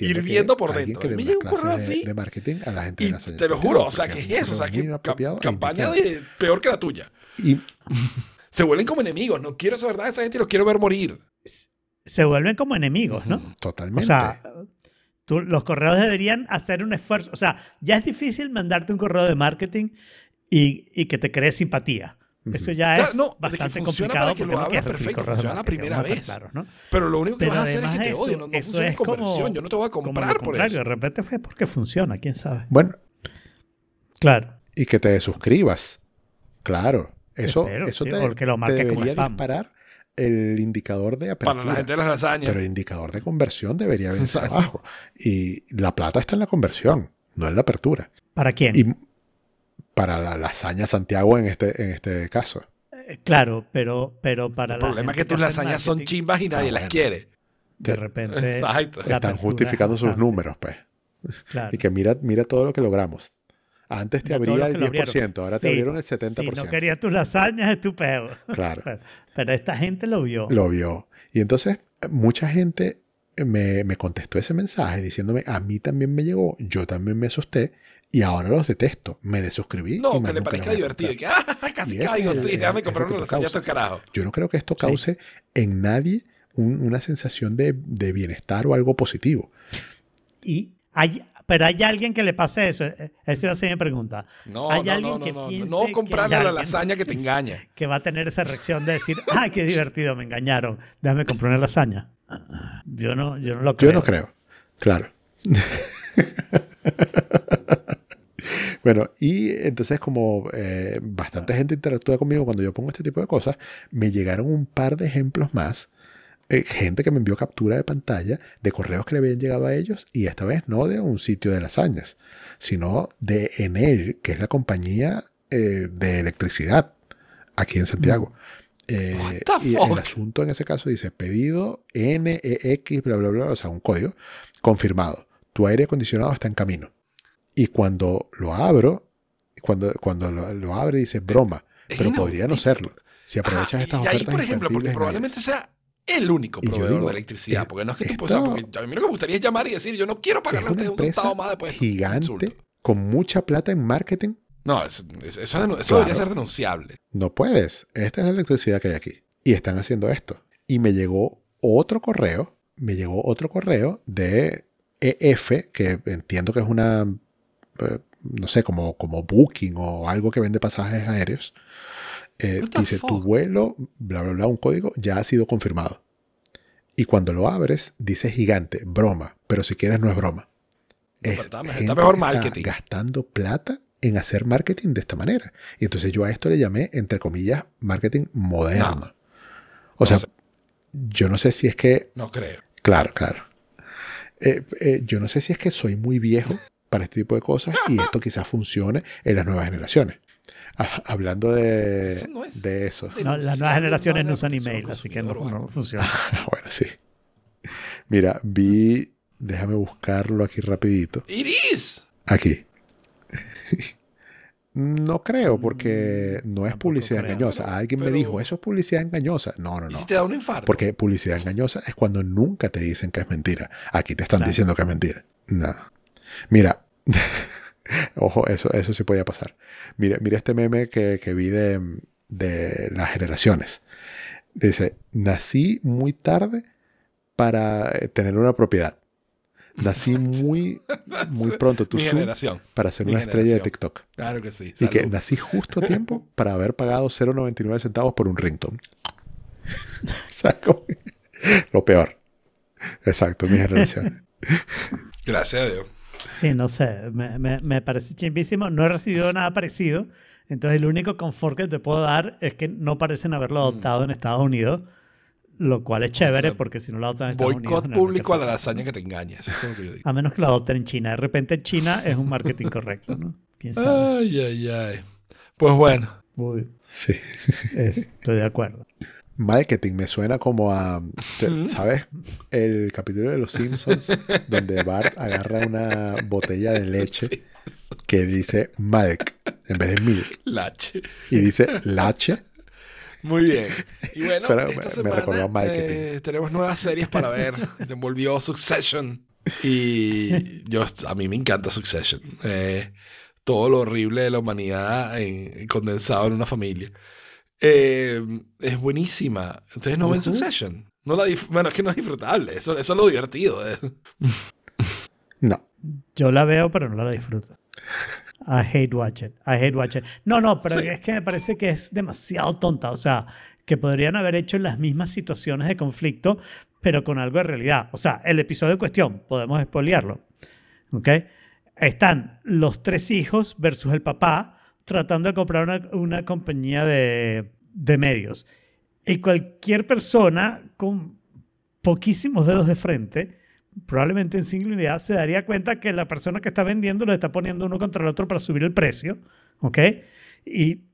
hirviendo que por dentro. que Me un correo de- así de marketing a la gente y de la Lasañas te lo juro, o sea, ¿qué es eso? O sea, que campaña de peor que la tuya. Y Se vuelven como enemigos. No quiero saber nada de esa gente y los quiero ver morir. Se vuelven como enemigos, ¿no? O totalmente. sea, tú- los correos deberían hacer un esfuerzo. O sea, ya es difícil mandarte un correo de marketing y, y que te cree simpatía. Eso ya Claro, es no, de que bastante complicado. para que porque lo recibir perfecto, funciona la primera vez. claros, ¿no? Pero lo único que Pero vas a hacer es que te odio. eso, No, funciona en es como- conversión. Yo no te voy a como comprar por eso. De repente fue porque funciona, quién sabe. bueno, Claro. y que te suscribas. Claro. Eso, Espero, eso sí, te, porque lo te marques como debería spam. disparar el indicador de apertura. Para la gente de las lasañas. Pero el indicador de conversión debería verse abajo. Y la plata está en la conversión, no en la apertura. ¿Para quién? Y para la lasaña Santiago en este, en este caso. Eh, Claro, pero, pero para El la problema es que tus lasañas son chimbas y nadie Ah, las bueno. quiere. De repente. Exacto. Están justificando es sus números, pues. Claro. Y que mira, mira todo lo que logramos. Antes te De abría el que lo abrieron. 10%, ahora te abrieron el 70%. Si no querías tus lasañas, es tu peo. Claro, *laughs* Pero esta gente lo vio. lo vio. Y entonces mucha gente me, me contestó ese mensaje diciéndome, a mí también me llegó, yo también me asusté y ahora los detesto. Me desuscribí. No, que le parezca divertido. Que, ah, *laughs* casi caigo, sí, déjame es comprar una lasaña, esto causas. carajo. Yo no creo que esto cause en nadie un- una sensación de, de bienestar o algo positivo. Y hay, pero hay alguien que le pase eso. Eh, Esa va a ser mi pregunta. No, Hay no, alguien no, no, que no, piense no que comprarle la lasaña que te engaña. *laughs* Que va a tener esa reacción de decir, ¡ay, qué divertido! Me engañaron. Déjame comprar una lasaña. Yo no, yo no lo creo. Yo no creo, claro. *laughs* *laughs* bueno, y entonces como eh, bastante gente interactúa conmigo cuando yo pongo este tipo de cosas, me llegaron un par de ejemplos más. eh, gente que me envió captura de pantalla de correos que le habían llegado a ellos y esta vez no de un sitio de lasañas, sino de Enel, que es la compañía eh, de electricidad aquí en Santiago. Eh, the y el asunto en ese caso dice pedido NEX, bla, bla, bla, o sea, un código confirmado. Tu aire acondicionado está en camino. Y cuando lo abro, cuando, cuando lo, lo abre dice broma, Es pero podría no serlo. Si aprovechas Ajá, estas y ahí, ofertas por ejemplo, porque probablemente sea el único proveedor digo, de electricidad. eh, Porque no es que tú esto-. Porque a mí lo que me gustaría es llamar y decir, yo no quiero es pagarle ustedes un centavo más después. gigante con mucha plata en marketing. No, es- es- eso, es denu- eso Claro. debería ser denunciable. No puedes. Esta es la electricidad que hay aquí. Y están haciendo esto. Y me llegó otro correo. Me llegó otro correo de EF, que entiendo que es una, eh, no sé, como, como Booking o algo que vende pasajes aéreos. Eh, dice, tu vuelo, bla, bla, bla, un código ya ha sido confirmado. Y cuando lo abres, dice gigante, broma. Pero si quieres, no es broma. No, Es pero está- está mejor marketing. gastando plata en hacer marketing de esta manera. Y entonces yo a esto le llamé, entre comillas, marketing moderno. O sea, sé. yo no sé si es que, No creo. claro, claro. Eh, eh, yo no sé si es que soy muy viejo para este tipo de cosas y esto quizás funcione en las nuevas generaciones. Ah, hablando de Eso no es- de eso. No, las nuevas generaciones no usan email, así que no, *laughs* funciona. *laughs* bueno, sí. Mira, vi, déjame buscarlo aquí rapidito. ¡Iris! Aquí. *laughs* No creo, porque no es publicidad creo. engañosa. Alguien me dijo, eso es publicidad engañosa. No, no, ¿Y no. si te da un infarto? Porque publicidad engañosa es cuando nunca te dicen que es mentira. Aquí te están Claro. diciendo que es mentira. No. Mira, *laughs* ojo, eso, eso sí podía pasar. Mira, mira este meme que, que vi de, de las generaciones. Dice, nací muy tarde para eh, tener una propiedad. Nací *laughs* muy, muy pronto, tú Mi generación. para ser mi una estrella de. TikTok. Claro que sí. Y que nací justo a tiempo *laughs* para haber pagado 0.99 centavos por un ringtone. lo peor. Exacto, mi generación. Gracias a Dios. Sí, no sé, me, me, me parece chimbísimo. No he recibido nada parecido. Entonces, el único confort que te puedo dar es que no parecen haberlo adoptado en Estados Unidos, lo cual es chévere sea, porque si no lo adoptan en Estados Unidos. Boicot público a la lasaña ¿no? que te engaña. Eso es lo que yo digo. A menos que lo adopten en China. De repente, en China es un marketing correcto, ¿no? ¿Quién sabe? Ay, ay, ay. Pues bueno. Uy, Sí. estoy de acuerdo. Marketing me suena como a. te- ¿Sabes? El capítulo de Los Simpsons *laughs* donde Bart agarra una botella de leche Sí. que dice Malk en vez de Milk Lache. y dice Lache. Muy bien. Y bueno, Suena- esta me- me semana recordó a marketing. eh, tenemos nuevas series para ver. Se *laughs* volvió Succession. Y yo, a mí me encanta Succession. Eh, todo lo horrible de la humanidad en- condensado en una familia. Eh, es buenísima. Entonces no ven Ujú. Succession. No la bueno, es que no es disfrutable. Eso, eso es lo divertido. eh. *laughs* No. Yo la veo, pero no la disfruto. I hate watch it. I hate watch it. No, no, pero Sí. es que me parece que es demasiado tonta. O sea, que podrían haber hecho las mismas situaciones de conflicto, pero con algo de realidad. O sea, el episodio en cuestión, podemos espolearlo. ¿Ok? Están los tres hijos versus el papá tratando de comprar una, una compañía de, de medios. Y cualquier persona con poquísimos dedos de frente, probablemente en single unidad, se daría cuenta que la persona que está vendiendo lo está poniendo uno contra el otro para subir el precio. ¿Ok? Y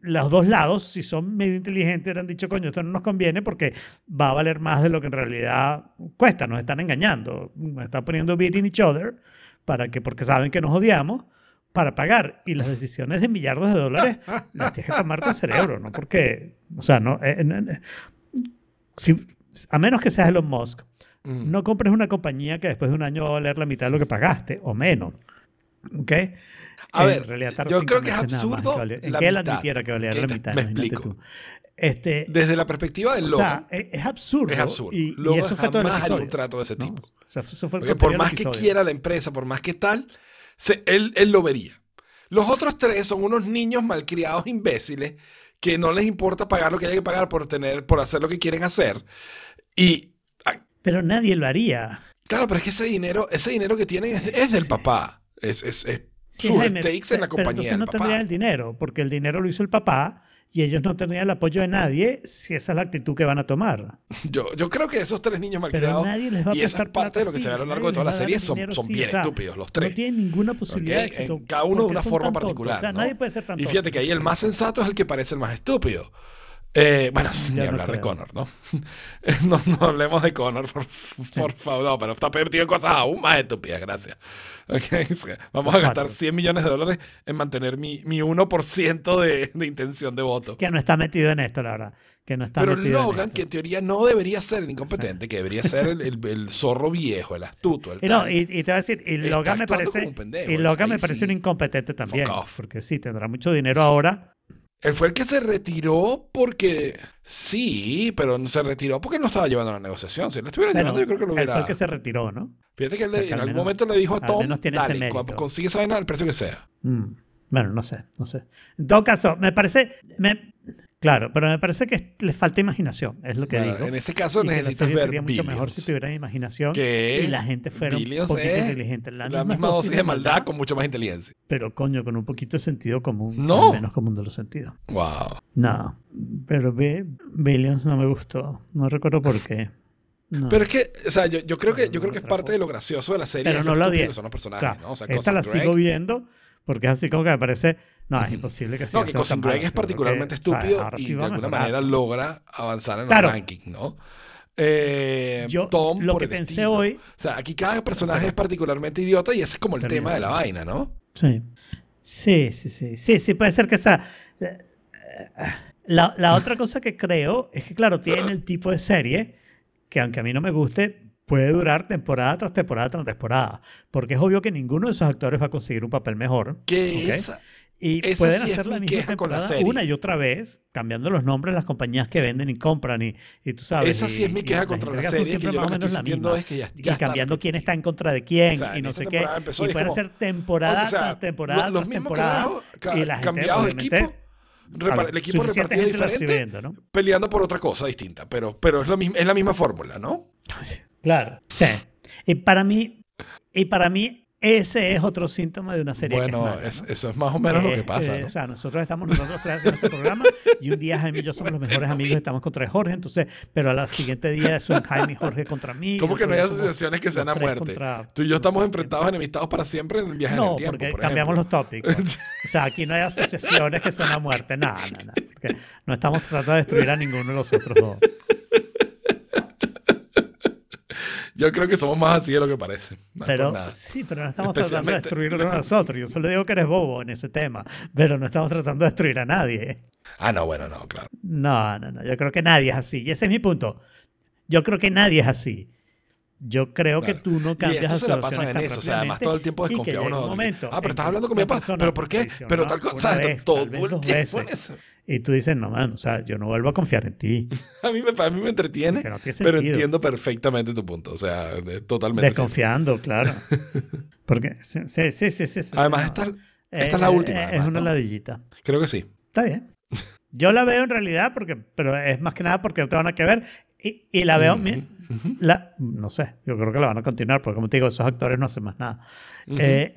los dos lados, si son medio inteligentes, han dicho, coño, esto no nos conviene porque va a valer más de lo que en realidad cuesta. Nos están engañando. Nos están poniendo beating each other para que, porque saben que nos odiamos, para pagar. Y las decisiones de millardos de dólares las tienes que tomar con cerebro, ¿no? Porque, o sea, no, eh, no- eh, si- a menos que seas Elon Musk, Mm. no compres una compañía que después de un año va a valer la mitad de lo que pagaste o menos. ¿Ok? A ver, yo creo que es absurdo valía- En la que él mitad. admitiera que valía la mitad. me explico. tú. Este, Desde la perspectiva del o logo, sea, es, es absurdo. es absurdo. Y, y eso fue todo el episodio. un trato de ese ¿no? tipo. O sea, eso fue el Porque por más que quiera la empresa, por más que tal, se- él, él lo vería. Los otros tres son unos niños malcriados imbéciles que no les importa pagar lo que hay que pagar por tener, por hacer lo que quieren hacer. Y Pero nadie lo haría. claro, pero es que ese dinero, ese dinero que tienen es, es del papá. Es, es, es Sí, sus Jaime, stakes en la pero compañía entonces del no papá. tendrían el dinero, porque el dinero lo hizo el papá y ellos no tendrían el apoyo de nadie si esa es la actitud que van a tomar. Yo, yo creo que esos tres niños malcriados nadie les va a y eso es prestar parte de lo que se ve a lo largo de toda la serie son, dinero son bien o sea, estúpidos los tres. No tienen ninguna posibilidad de éxito. en cada uno de una forma particular. O sea, ¿no? nadie puede ser tan Y fíjate que ahí el más sensato es el que parece el más estúpido. Eh, bueno, ni no hablar de creo. Connor, ¿no? *laughs* no, no hablemos de Connor, por, por favor. No, pero está perdido en cosas aún más estúpidas, gracias. *laughs* Ok, o sea, Vamos a gastar Cuatro. 100 millones de dólares en mantener mi, mi 1% de, de intención de voto. Que no está metido en esto, la verdad. Que no está Pero metido en Logan, esto. que en teoría no debería ser el incompetente, que debería ser el, el- el zorro viejo, el astuto, el Y, no, y, y te voy a decir, y Logan me parece, pendejo, y Logan me parece sí. un incompetente también. Porque sí, tendrá mucho dinero ahora. Él fue el que se retiró porque sí, pero no se retiró porque no estaba llevando la negociación. Si él estuviera Bueno, llevando, yo creo que lo él hubiera. fue el que se retiró, ¿no? Fíjate que él le- en al algún menos- momento le dijo a Tom, dale, mérito". cuando consigue esa vaina al precio que sea. Mm, Bueno, no sé, no sé. En todo caso, me parece. me- claro, pero me parece que le falta imaginación, es lo que Bueno, digo. en ese caso Y necesitas ver sería mucho mejor si tuvieran imaginación y la gente fuera un poquito inteligente. La, la misma dosis de maldad con mucha más inteligencia. Pero coño, con un poquito de sentido común. No. al menos común de los sentidos. Wow. No, pero Bi- Billions no me gustó. No recuerdo por qué. No. Pero es que, o sea, yo, yo creo que, yo creo que es parte de lo gracioso de la serie. Pero no lo la odié. son los O personajes, sea, ¿no? O sea, esta la Greg- sigo viendo porque es así como que me parece. No, es imposible que sea. No, que Cousin Greg es particularmente estúpido y de alguna manera logra avanzar en Claro. los rankings, ¿no? Eh, Yo Tom, lo por que el pensé estilo. hoy. O sea, aquí cada personaje es particularmente idiota y ese es como el tema de la vaina, ¿no? Sí. Sí, sí, sí. Sí, sí, puede ser que esa. La, la otra cosa que creo es que, claro, tiene el tipo de serie que, aunque a mí no me guste, puede durar temporada tras temporada tras temporada. Porque es obvio que ninguno de esos actores va a conseguir un papel mejor. Que ¿ok? esa- Y esa pueden sí hacer la mi misma la temporada serie. una y otra vez, cambiando los nombres de las compañías que venden y compran. Y, y tú sabes. esa sí y- es mi y queja contra la serie, siempre más o menos la misma. es que ya, y ya está cambiando quién está en contra de quién O sea, y no sé qué. y y pueden como- hacer temporada O sea, tras temporada lo- los tras mismos temporada. carajos, ca- y la gente, cambiados de equipo, el equipo repartido diferente, ¿no? peleando por otra cosa distinta, pero, pero es, lo mismo, es la misma fórmula, ¿no? Claro. Sí. Y para mí, y para mí ese es otro síntoma de una serie que es Bueno, mala, es- ¿no? eso es más o menos lo Eh, que pasa, eh, ¿no? O sea, nosotros estamos nosotros tres haciendo este programa y un día Jaime y yo somos los mejores amigos, estamos contra Jorge, entonces, pero al siguiente día son Jaime y Jorge contra mí. ¿Cómo que no hay asociaciones que sean a muerte? contra- Tú y yo estamos enfrentados, enemistados para siempre en el viaje en No, el tiempo, porque por cambiamos los tópicos. *laughs* O sea, aquí no hay asociaciones que son a muerte. No. Porque no estamos tratando de destruir a ninguno de los otros dos. Yo creo que somos más así de lo que parece. No Pero sí, pero no estamos tratando de destruirlo a nosotros. Yo solo digo que eres bobo en ese tema, pero no estamos tratando de destruir a nadie. Ah, no, bueno, no, claro. No, no, no. Yo creo que nadie es así. Y ese es mi punto. Yo creo que nadie es así. Yo creo que tú no Y cambias esto se la pasan en eso, o sea, además todo el tiempo y que desconfiamos llega un nosotros. momento Ah, pero estás hablando con mi papá. ¿Pero por qué? Pero tal cosa. vez, todo el tiempo en veces. eso. Y tú dices, no, man, o sea, yo no vuelvo a confiar en ti. *laughs* A mí, me, a mí me entretiene, no pero entiendo perfectamente tu punto. O sea, totalmente. Desconfiando, claro. *laughs* Porque, sí, sí, sí, sí. Además, no. esta, Eh, esta es la última. eh, además, es una ¿no? ladillita. Creo que sí. Está bien. *laughs* Yo la veo en realidad, porque, pero es más que nada porque no tengo nada que ver. Y, y la veo. la, no sé, yo creo que la van a continuar, porque como te digo, esos actores no hacen más nada. Eh,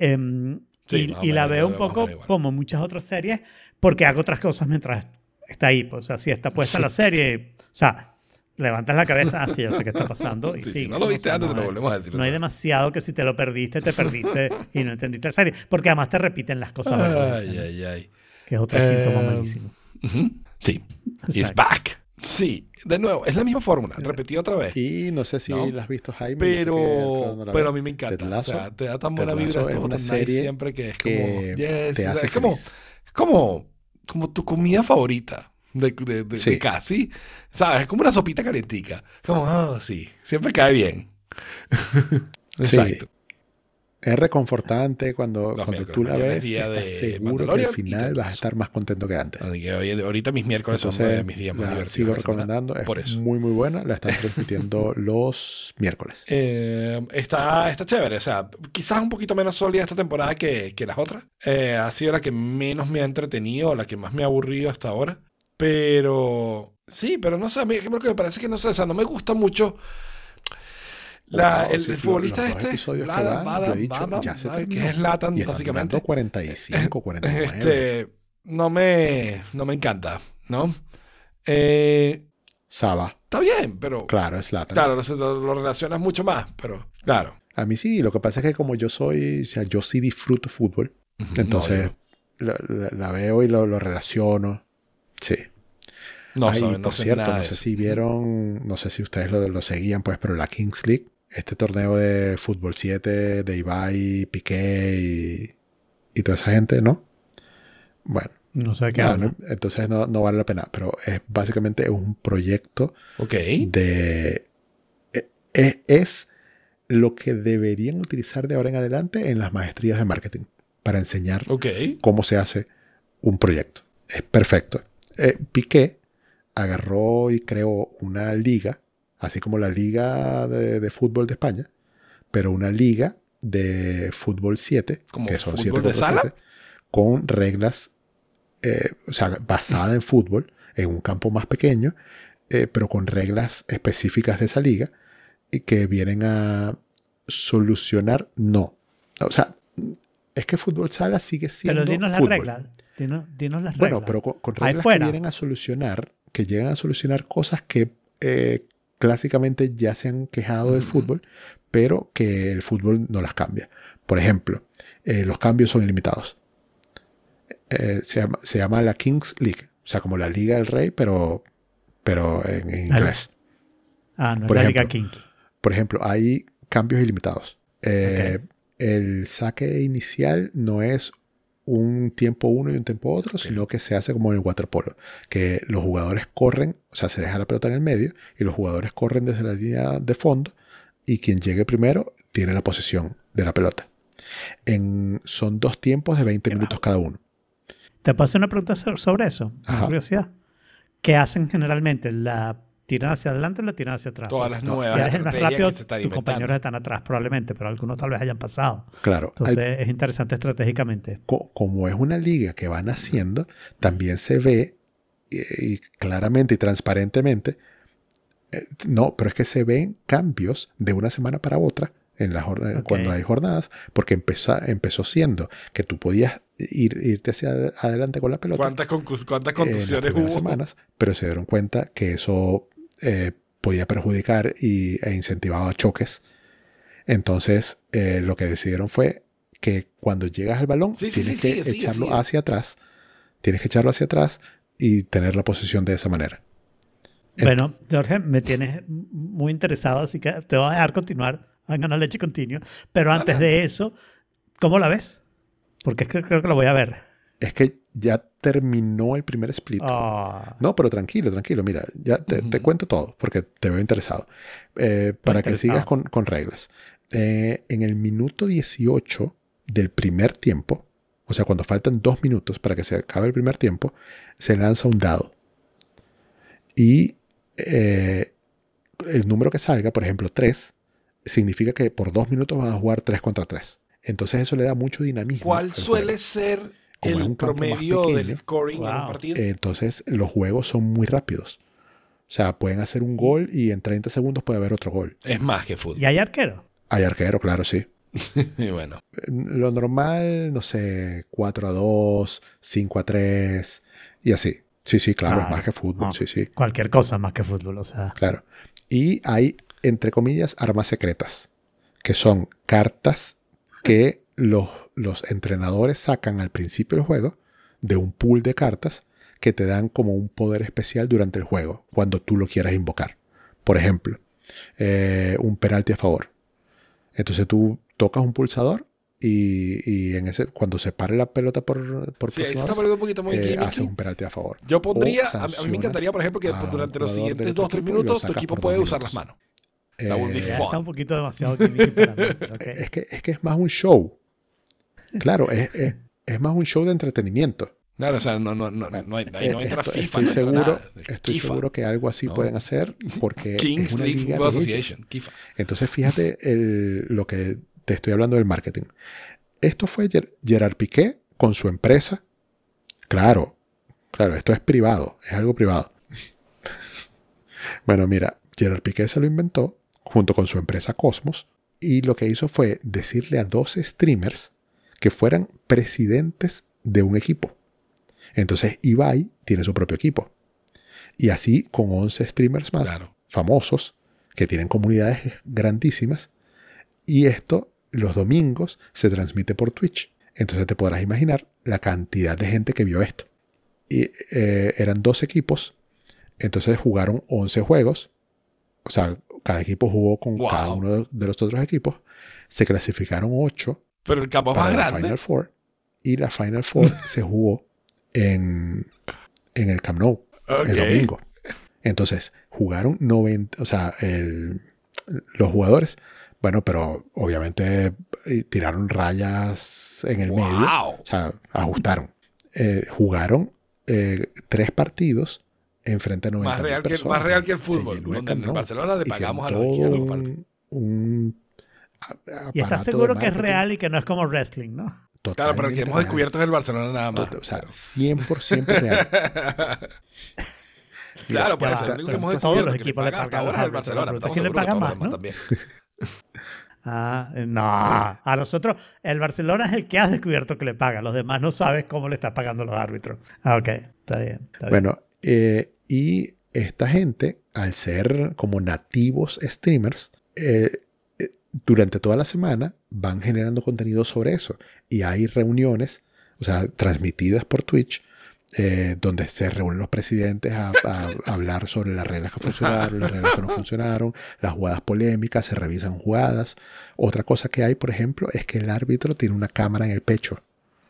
Sí, y, y la veo un poco como muchas otras series, porque hago otras cosas mientras está ahí. Pues, o sea, si está puesta Sí. la serie, o sea, levantas la cabeza, así ya sé qué está pasando. Y Sí, sí, si no lo viste antes, te lo volvemos a decir No hay demasiado que si te lo perdiste, te perdiste y no entendiste la serie. Porque además te repiten las cosas, Ay, ¿no? ay, ay. que es otro síntoma Eh, malísimo. Ujú. Sí. It's Exacto. back. Sí. De nuevo, es la misma fórmula. Repetida otra vez. Y no sé si No. la has visto, Jaime. Pero, no pero a mí me encanta. Ted O sea, te da tan buena vibra. Es una tan nice serie siempre que es como. que yes, te o sea, hace es como, como, como tu comida favorita. De, de, de- Sí. de casi. ¿Sabes? Es como una sopita calentica. Como, ah, sí. Siempre cae bien. *laughs* Sí. Es reconfortante cuando, Los cuando tú la ves. estás seguro que al final vas a estar más contento que antes. Así que hoy, ahorita mis miércoles son Entonces, de mis días más la divertidos. sigo semana, recomendando. Es Por eso. muy, muy buena. La están transmitiendo *laughs* los miércoles. Eh, está, está chévere, o sea, quizás un poquito menos sólida esta temporada que, que las otras. Eh, ha sido la que menos me ha entretenido, la que más me ha aburrido hasta ahora. Pero sí, pero no sé, a mí lo que me parece que no sé, o sea, no me gusta mucho. La, el, sí, el futbolista los dos este, que Ladan, yo Badan, dicho, Badan, ya se Badan, que es Latan, básicamente. durando 45, 49. Este, no me, no me encanta, ¿no? Eh, Saba. está bien, pero Claro, es Latan. claro, lo, lo- relacionas mucho más, pero claro. A mí sí, lo que pasa es que como yo soy, o sea, yo sí disfruto fútbol. Ujú, Entonces, no, la, la- la veo y lo, lo relaciono. Sí. No, Ay, saben, no por sé cierto, no sé eso. si vieron, no sé si ustedes lo, lo seguían, pues, pero la Kings League, este torneo de fútbol 7 de Ibai, Piqué y, y toda esa gente, ¿no? Bueno, No sé de qué nada, entonces no, no vale la pena, pero es básicamente un proyecto Ok. de... e- e- Es lo que deberían utilizar de ahora en adelante en las maestrías de marketing para enseñar cómo se hace un proyecto. Es perfecto. Eh, Piqué agarró y creó una liga, así como la liga de, de fútbol de España, pero una liga de fútbol 7, ¿Como que son fútbol 7 de sala? 7, con reglas, eh, o sea, basada en fútbol, en un campo más pequeño, eh, pero con reglas específicas de esa liga y que vienen a solucionar, no. O sea, es que fútbol sala sigue siendo Pero dinos las reglas. Dinos, dinos las Bueno, reglas. pero con, reglas que vienen a solucionar, que llegan a solucionar cosas que eh, clásicamente ya se han quejado del fútbol, pero que el fútbol no las cambia. Por ejemplo, eh, los cambios son ilimitados. Eh, se, llama, se llama la Kings League, o sea, como la Liga del Rey, pero, pero en, inglés. ah, no es por la Liga ejemplo, Kinky. Por ejemplo, hay cambios ilimitados. Eh, El saque inicial no es un tiempo uno y un tiempo otro, sino que se hace como en el waterpolo, que los jugadores corren, o sea, se deja la pelota en el medio y los jugadores corren desde la línea de fondo y quien llegue primero tiene la posesión de la pelota. En, son dos tiempos de 20 Qué minutos cada uno. Te hacer una pregunta so- sobre eso. Una Ajá. curiosidad. ¿Qué hacen generalmente? ¿La tiran hacia adelante o la tiran hacia atrás? Todas las No, nuevas Si eres el más rápido, tus compañeros están atrás probablemente, pero algunos tal vez hayan pasado. Claro, hay- Entonces es interesante estratégicamente. co- como es una liga que van haciendo, también se ve y, y claramente y transparentemente, eh, no, pero es que se ven cambios de una semana para otra en la jornada, Ok. cuando hay jornadas, porque empezó, empezó siendo que tú podías ir, irte hacia ad- adelante con la pelota ¿Cuántas, concus- cuántas en las contusiones hubo? semanas, pero se dieron cuenta que eso eh, podía perjudicar y, e incentivaba choques. Entonces, eh, lo que decidieron fue que cuando llegas al balón, Sí, sí, tienes sí, que sigue, echarlo sigue. hacia atrás. Tienes que echarlo hacia atrás y tener la posición de esa manera. Bueno, Jorge, me tienes muy interesado, así que te voy a dejar continuar. Hagan la leche continuo. Pero antes de eso, ¿cómo la ves? Porque es que creo que lo voy a ver. Es que ya terminó el primer split. Ah, No, pero tranquilo, tranquilo. Mira, ya te, cuento todo porque te veo interesado. Eh, para que interesado. sigas con, con reglas. Eh, en el minuto 18 del primer tiempo, o sea, cuando faltan dos minutos para que se acabe el primer tiempo, se lanza un dado. Y eh, el número que salga, por ejemplo, 3, significa que por dos minutos vas a jugar 3 contra 3. Entonces eso le da mucho dinamismo. ¿Cuál suele juego. ser Como es el un promedio del scoring en un partido? Entonces los juegos son muy rápidos. O sea, pueden hacer un gol y en 30 segundos puede haber otro gol. es más que fútbol. ¿Y hay arquero? Hay arquero, claro, sí. *laughs* Y bueno, Eh, Lo normal, no sé, 4 a 2, 5 a 3 y así. Sí, sí, claro, Claro. es más que fútbol, Ah. sí, sí, Cualquier cosa más que fútbol, o sea. claro. Y hay, entre comillas, armas secretas, que son cartas que los, los entrenadores sacan al principio del juego de un pool de cartas que te dan como un poder especial durante el juego, cuando tú lo quieras invocar. Por ejemplo, eh, un penalti a favor. Entonces tú tocas un pulsador y, y en ese, cuando se pare la pelota por, por sí, está un poquito muy eh, haces un penalti a favor. Yo pondría, a, mí me encantaría, por ejemplo, que durante los siguientes otro 2-3 equipo y lo minutos tu equipo puede usar las manos. Eh, está un poquito demasiado para mí. pero *laughs* ok. Es que, es que es más un show. Claro, es, es- es más un show de entretenimiento. Claro, o sea, no, no, no, no, hay- ahí no Eh, entra FIFA, estoy no entra seguro, nada. estoy Kifa. seguro que algo así ¿no? pueden hacer porque Kings es una League Football. Association, Kifa. Entonces, fíjate el- lo que te estoy hablando del marketing. Esto fue Ger- Gerard Piqué con su empresa. Claro, claro, esto es privado, es algo privado. bueno, mira, Gerard Piqué se lo inventó junto con su empresa Cosmos y lo que hizo fue decirle a dos streamers que fueran presidentes de un equipo. Entonces, Ibai tiene su propio equipo. Y así con 11 streamers más Claro. famosos que tienen comunidades grandísimas. Y esto los domingos se transmite por Twitch. Entonces te podrás imaginar la cantidad de gente que vio esto. Y eh, eran dos equipos. Entonces jugaron 11 juegos. O sea, cada equipo jugó con Wow. cada uno de- de los otros equipos. Se clasificaron 8 Pero el campo más para la grande. Final Four. Y la Final Four *laughs* se jugó en, en el Camp Nou Ok. el domingo. Entonces, jugaron 90, o sea, el- los jugadores, bueno, pero obviamente eh, tiraron rayas en el medio, Wow. o sea, ajustaron. Eh, jugaron eh, tres partidos en frente a 90 Más real, que, personas. más real que el fútbol. Donde en el. Barcelona le pagamos a los todo que participan. un, un a- Y estás seguro que es real y que no es como wrestling, ¿no? Claro, pero el que totalmente hemos real. descubierto es el Barcelona nada más. O sea, Pero- 100% real. *laughs* claro, por eso el único que hemos todos descubierto los que le equipos le paga hasta pagan ahora es el Barcelona. ¿quién le seguros que paga todos los más, demás también. *laughs* Ah, eh, no. A nosotros, el Barcelona es el que has descubierto que le paga. Los demás no sabes cómo le está pagando los árbitros. Ah, ok. Está bien. Está bien. Bueno, eh, y esta gente, al ser como nativos streamers, eh, durante toda la semana van generando contenido sobre eso. Y hay reuniones, o sea, transmitidas por Twitch, eh, donde se reúnen los presidentes a, a *laughs* hablar sobre las reglas que funcionaron, las reglas que no funcionaron, las jugadas polémicas, se revisan jugadas. Otra cosa que hay, por ejemplo, es que el árbitro tiene una cámara en el pecho.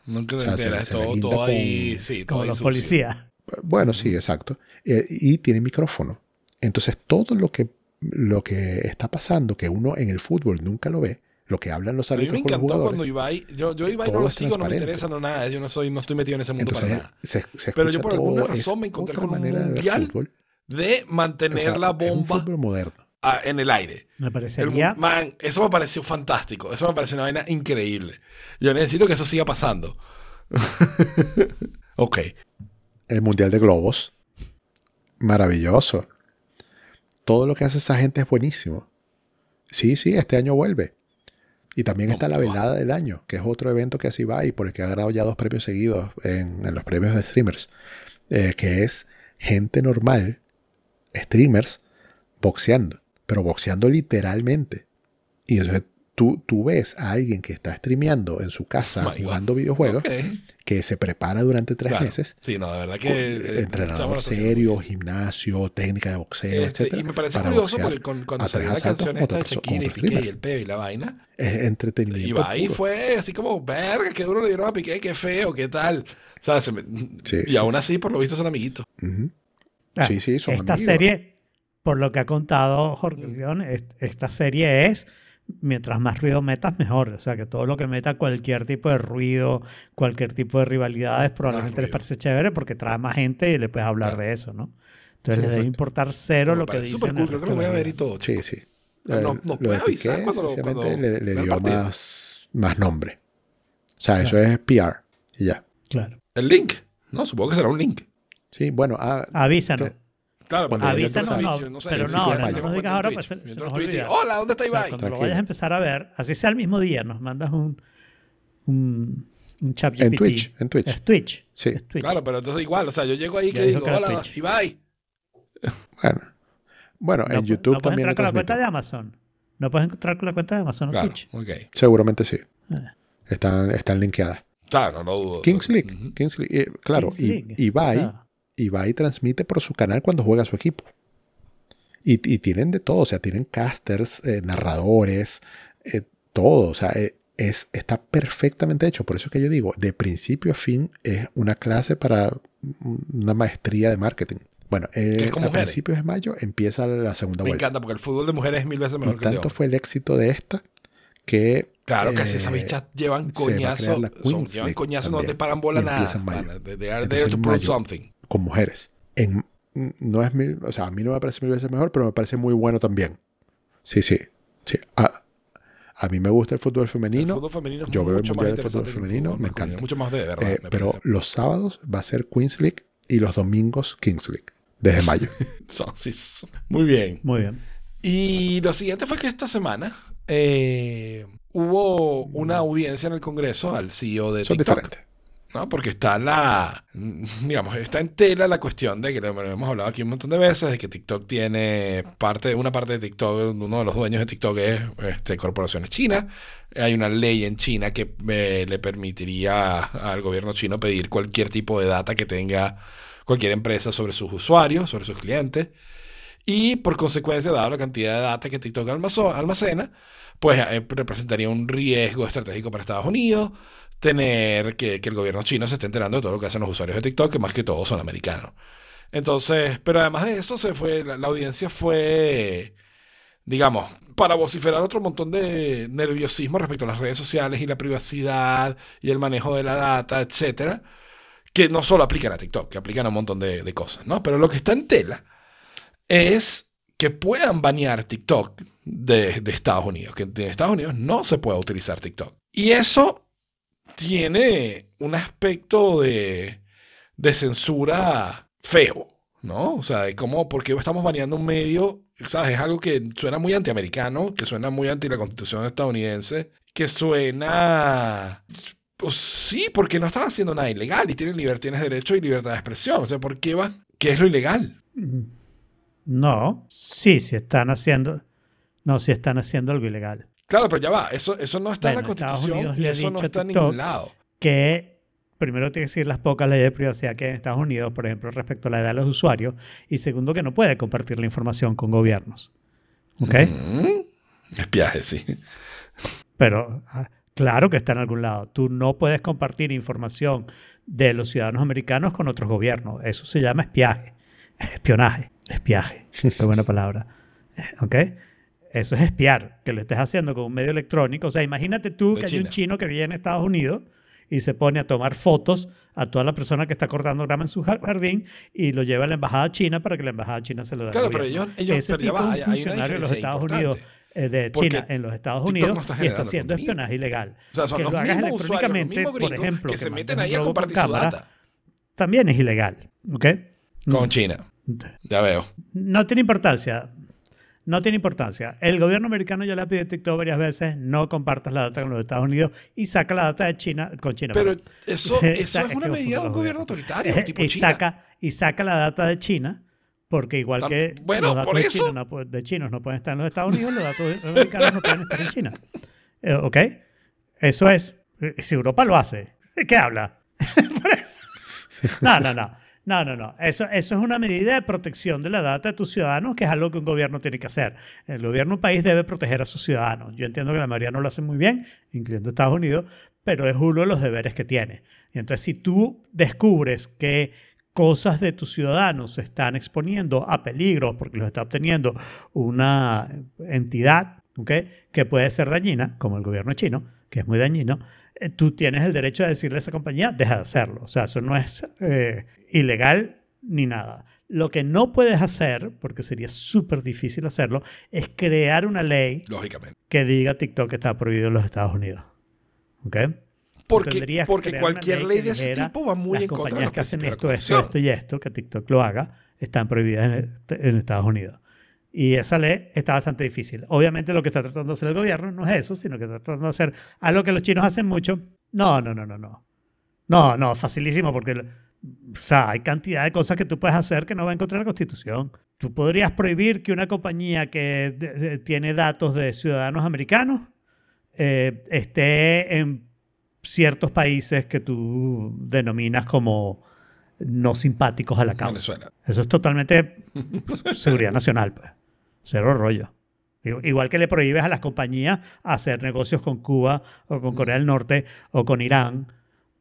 Nunca O sea, se- enteras. se Todo, todo ahí. con- Sí, todo como ahí los policías. Bueno, sí, exacto. Eh, y tiene micrófono. Entonces, todo lo que, lo que está pasando, que uno en el fútbol nunca lo ve, lo que hablan los A mí me árbitros con los encantó cuando. Ibai. Yo, yo Ibai no lo sigo, no me interesa, no nada. Yo no, soy, no estoy metido en ese mundo Entonces, para nada. se, se Pero yo por alguna razón me encontré con un manera mundial fútbol. De mantener O sea, la bomba fútbol moderno. en el aire. Me El parecería. mu- man, eso me pareció fantástico. Eso me pareció una vaina increíble. Yo necesito que eso siga pasando. *laughs* ok. El Mundial de Globos. Maravilloso. Todo lo que hace esa gente es buenísimo. Sí, sí, este año vuelve. Y también está la velada del año, que es otro evento que así va y por el que ha ganado ya dos premios seguidos en, en los premios de streamers. eh, que es gente normal, streamers, boxeando. Pero boxeando literalmente. Y entonces tú, tú ves a alguien que está streameando en su casa My God. jugando videojuegos, Ok. que se prepara durante tres Claro. meses Sí, no, de verdad con que. eh, entrenador serio, gimnasio, técnica de boxeo, Este, etcétera, y me parece para curioso porque con- cuando a salió la canción esta de Shakira y Piqué y el peo y la vaina, es entretenimiento. Ibai puro. fue así como, verga, qué duro le dieron a Piqué, qué feo, qué tal. O sea, se me- Sí, y sí. aún así, por lo visto, son amiguitos. Ah, Sí, sí, son esta amigos. serie, por lo que ha contado Jorge León, est- esta serie es mientras más ruido metas, mejor. O sea, que todo lo que meta cualquier tipo de ruido, cualquier tipo de rivalidades, probablemente les parece chévere porque trae más gente y le puedes hablar Claro. de eso, ¿no? Entonces Sí, les debe importar cero lo que dicen. súper cool, creo que lo voy a ver y todo. Sí, sí. No, no, no lo puedes de avisar cuando lo- cuando le, le dio más, más nombre. O sea, eso es PR. Y ya. Claro. El link. No, supongo que será un link. Sí, bueno, ah, Avísanos. Te- Claro, Cuando Avísanos, no, sé, pero no, sí no, no nos en digas ahora, pues, se- nos olvida. Hola, ¿dónde está O sea, Ibai? cuando lo vayas a empezar a ver, así sea el mismo día, nos mandas un, un, un chat en. Twitch, en Twitch. Es Twitch. Sí. Es Twitch. Claro, pero entonces igual, o sea, yo llego ahí Ya que digo, que hola, Twitch. Ibai. Bueno, bueno No en YouTube no puedes también lo entrar con la cuenta de Amazon. No puedes entrar con la cuenta de Amazon o Claro, Twitch. ok. Seguramente sí. Ah. Están, están linkeadas. Claro, no dudo. Kings o League. Kings League, eh, claro, y-. Ibai, O sea, Ibai transmite por su canal cuando juega su equipo. Y, y tienen de todo, o sea, tienen casters, eh, narradores, eh, todo, o sea, eh, es, está perfectamente hecho. Por eso es que yo digo, de principio a fin es una clase para una maestría de marketing. Bueno, eh, a principios de mayo empieza la segunda Me vuelta. encanta porque el fútbol de mujeres es mil veces Y mejor que el de tanto fue el éxito de esta que Claro, que eh, esas bichas llevan va coñazo. son- llevan coñazo, no también, te paran bola y nada. pana. They are there to prove something. Con mujeres. En, no es mil, o sea, a mí no me parece mil veces mejor, pero me parece muy bueno también. Sí, sí. sí. A, a mí me gusta el fútbol El femenino, fútbol femenino es yo veo el mucho más mundial de fútbol el femenino, fútbol me masculino, encanta. Mucho más de verdad. eh, pero parece. los sábados va a ser Queens League y los domingos Kings League, desde mayo. *laughs* Muy bien. Muy bien. Y lo siguiente fue que esta semana eh, hubo una audiencia en el Congreso al CEO de Son TikTok. diferentes. ¿No? Porque está la, digamos, está en tela la cuestión de que lo hemos hablado aquí un montón de veces, de que TikTok tiene parte, una parte de TikTok, uno de los dueños de TikTok es este, corporaciones chinas. Hay una ley en China que eh, le permitiría al gobierno chino pedir cualquier tipo de data que tenga cualquier empresa sobre sus usuarios, sobre sus clientes. Y por consecuencia, dado la cantidad de data que TikTok almacena, pues eh, representaría un riesgo estratégico para Estados Unidos tener que, que el gobierno chino se esté enterando de todo lo que hacen los usuarios de TikTok, que más que todos son americanos. Entonces, pero además de eso, se fue, la, audiencia fue, digamos, para vociferar otro montón de nerviosismo respecto a las redes sociales y la privacidad y el manejo de la data, etcétera, que no solo aplican a TikTok, que aplican a un montón de, cosas, ¿no? Pero lo que está en tela es que puedan banear TikTok de, de Estados Unidos, que en Estados Unidos no se puede utilizar TikTok. Y eso tiene un aspecto de, de censura feo, ¿no? O sea, de cómo, porque estamos baneando un medio, ¿sabes? Es algo que suena muy antiamericano, que suena muy anti la constitución estadounidense, que suena... Pues sí, porque no están haciendo nada ilegal y tienen libertad, tienes derecho y libertad de expresión. O sea, ¿por qué va? ¿Qué es lo ilegal? No, sí, si están haciendo, no, si están haciendo algo ilegal. Claro, pero ya va, eso, eso no está en la constitución y eso no está en ningún lado. Que primero tiene que seguir las pocas leyes de privacidad que hay en Estados Unidos, por ejemplo, respecto a la edad de los usuarios, y segundo, que no puede compartir la información con gobiernos. ¿Ok? Mm, Espiaje, sí. Pero ah, claro que está en algún lado. Tú no puedes compartir información de los ciudadanos americanos con otros gobiernos. Eso se llama espiaje. Espionaje. Espiaje. Qué buena palabra. ¿Ok? Eso es espiar, que lo estés haciendo con un medio electrónico. O sea, imagínate tú De que hay un chino que vive en Estados Unidos y se pone a tomar fotos a toda la persona que está cortando grama en su jar- jardín y lo lleva a la embajada china para que la embajada china se lo dé. Claro, pero ellos, ellos Ese pero ya tipo va, hay, un hay funcionario de los Estados importante. Unidos eh, de China en los Estados Unidos no está y está haciendo contenido. espionaje ilegal. O sea, son que los lo hagas electrónicamente, por ejemplo, que que se meten ahí a con compartir su cámara, data También es ilegal. ¿Ok? con China. Ya veo. No tiene importancia. No tiene importancia. El gobierno americano ya le ha pedido a TikTok varias veces no compartas la data con los Estados Unidos y saca la data de China con China. Pero perdón. eso, *laughs* es una medida de un gobierno autoritario, *laughs* tipo y, China. saca, y saca la data de China porque igual que bueno, los datos de, China no de chinos no pueden estar en los Estados Unidos, los datos americanos no pueden estar en China. Eh, ¿Ok? Eso es. eh, Si Europa lo hace, ¿de qué habla? *laughs* No, no, no. No, no, no. Eso, eso es una medida de protección de la data de tus ciudadanos, que es algo que un gobierno tiene que hacer. El gobierno de un país debe proteger a sus ciudadanos. Yo entiendo que la mayoría no lo hace muy bien, incluyendo Estados Unidos, pero es uno de los deberes que tiene. Y entonces, si tú descubres que cosas de tus ciudadanos se están exponiendo a peligros porque los está obteniendo una entidad ¿ok? que puede ser dañina, como el gobierno chino, que es muy dañino, eh, tú tienes el derecho de decirle a esa compañía, deja de hacerlo. O sea, eso no es eh, ilegal ni nada. Lo que no puedes hacer, porque sería súper difícil hacerlo, es crear una ley Lógicamente. que diga TikTok que está prohibido en los Estados Unidos. ¿Ok? Porque, cualquier ley de ese tipo va muy las en contra de compañías los que hacen esto, esto y esto, que TikTok lo haga, están prohibidas en, en Estados Unidos. Y esa ley está bastante difícil. Obviamente lo que está tratando de hacer el gobierno no es eso, sino que está tratando de hacer algo que los chinos hacen mucho. No, no, no, no, no. No, no, facilísimo porque o sea, hay cantidad de cosas que tú puedes hacer que no va en contra de la Constitución. Tú podrías prohibir que una compañía que de- de- tiene datos de ciudadanos americanos eh, esté en ciertos países que tú denominas como no simpáticos a la causa. Venezuela. Eso es totalmente *laughs* seguridad nacional, pues. Cero rollo. Igu- Igual que le prohíbes a las compañías hacer negocios con Cuba o con Corea del Norte o con Irán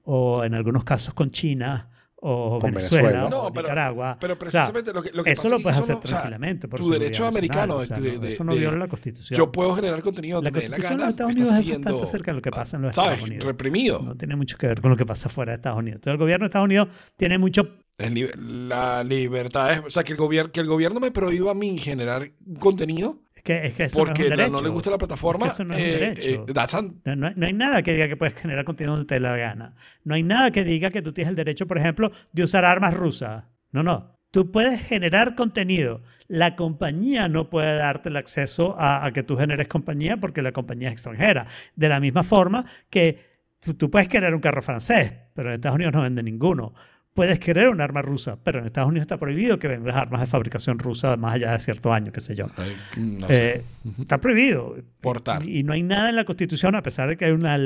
o en algunos casos con China o Con Venezuela, Venezuela. o No, pero- Nicaragua. pero O sea, precisamente lo que- lo que eso pasa lo es puedes eso hacer no- o tranquilamente. por tu derecho americano o sea, de- no, de- eso no de- viola la Constitución. Yo puedo generar contenido la donde me dé la Constitución de gana. los Estados Unidos es bastante cerca de lo que pasa en los ¿sabes? Estados Unidos. Reprimido. No tiene mucho que ver con lo que pasa fuera de Estados Unidos. Entonces, el gobierno de Estados Unidos tiene mucho la libertad es, o sea, que el, gobierno que el gobierno me prohíba a mí generar contenido Es que, es que eso no es porque un no, derecho. no le gusta la plataforma. Es que eso no es un eh, derecho. eh, No, no hay- no hay nada que diga que puedes generar contenido donde te dé la gana. No hay nada que diga que tú tienes el derecho, por ejemplo, de usar armas rusas. No, no. Tú puedes generar contenido. La compañía no puede darte el acceso a, a que tú generes compañía porque la compañía es extranjera. De la misma forma que tú, tú puedes querer un carro francés, pero en Estados Unidos no vende ninguno. Puedes querer un arma rusa, pero en Estados Unidos está prohibido que vendas armas de fabricación rusa más allá de cierto año, qué sé yo. Ay, no sé. Eh, está prohibido. Portar. Y no hay nada en la Constitución, a pesar de que hay una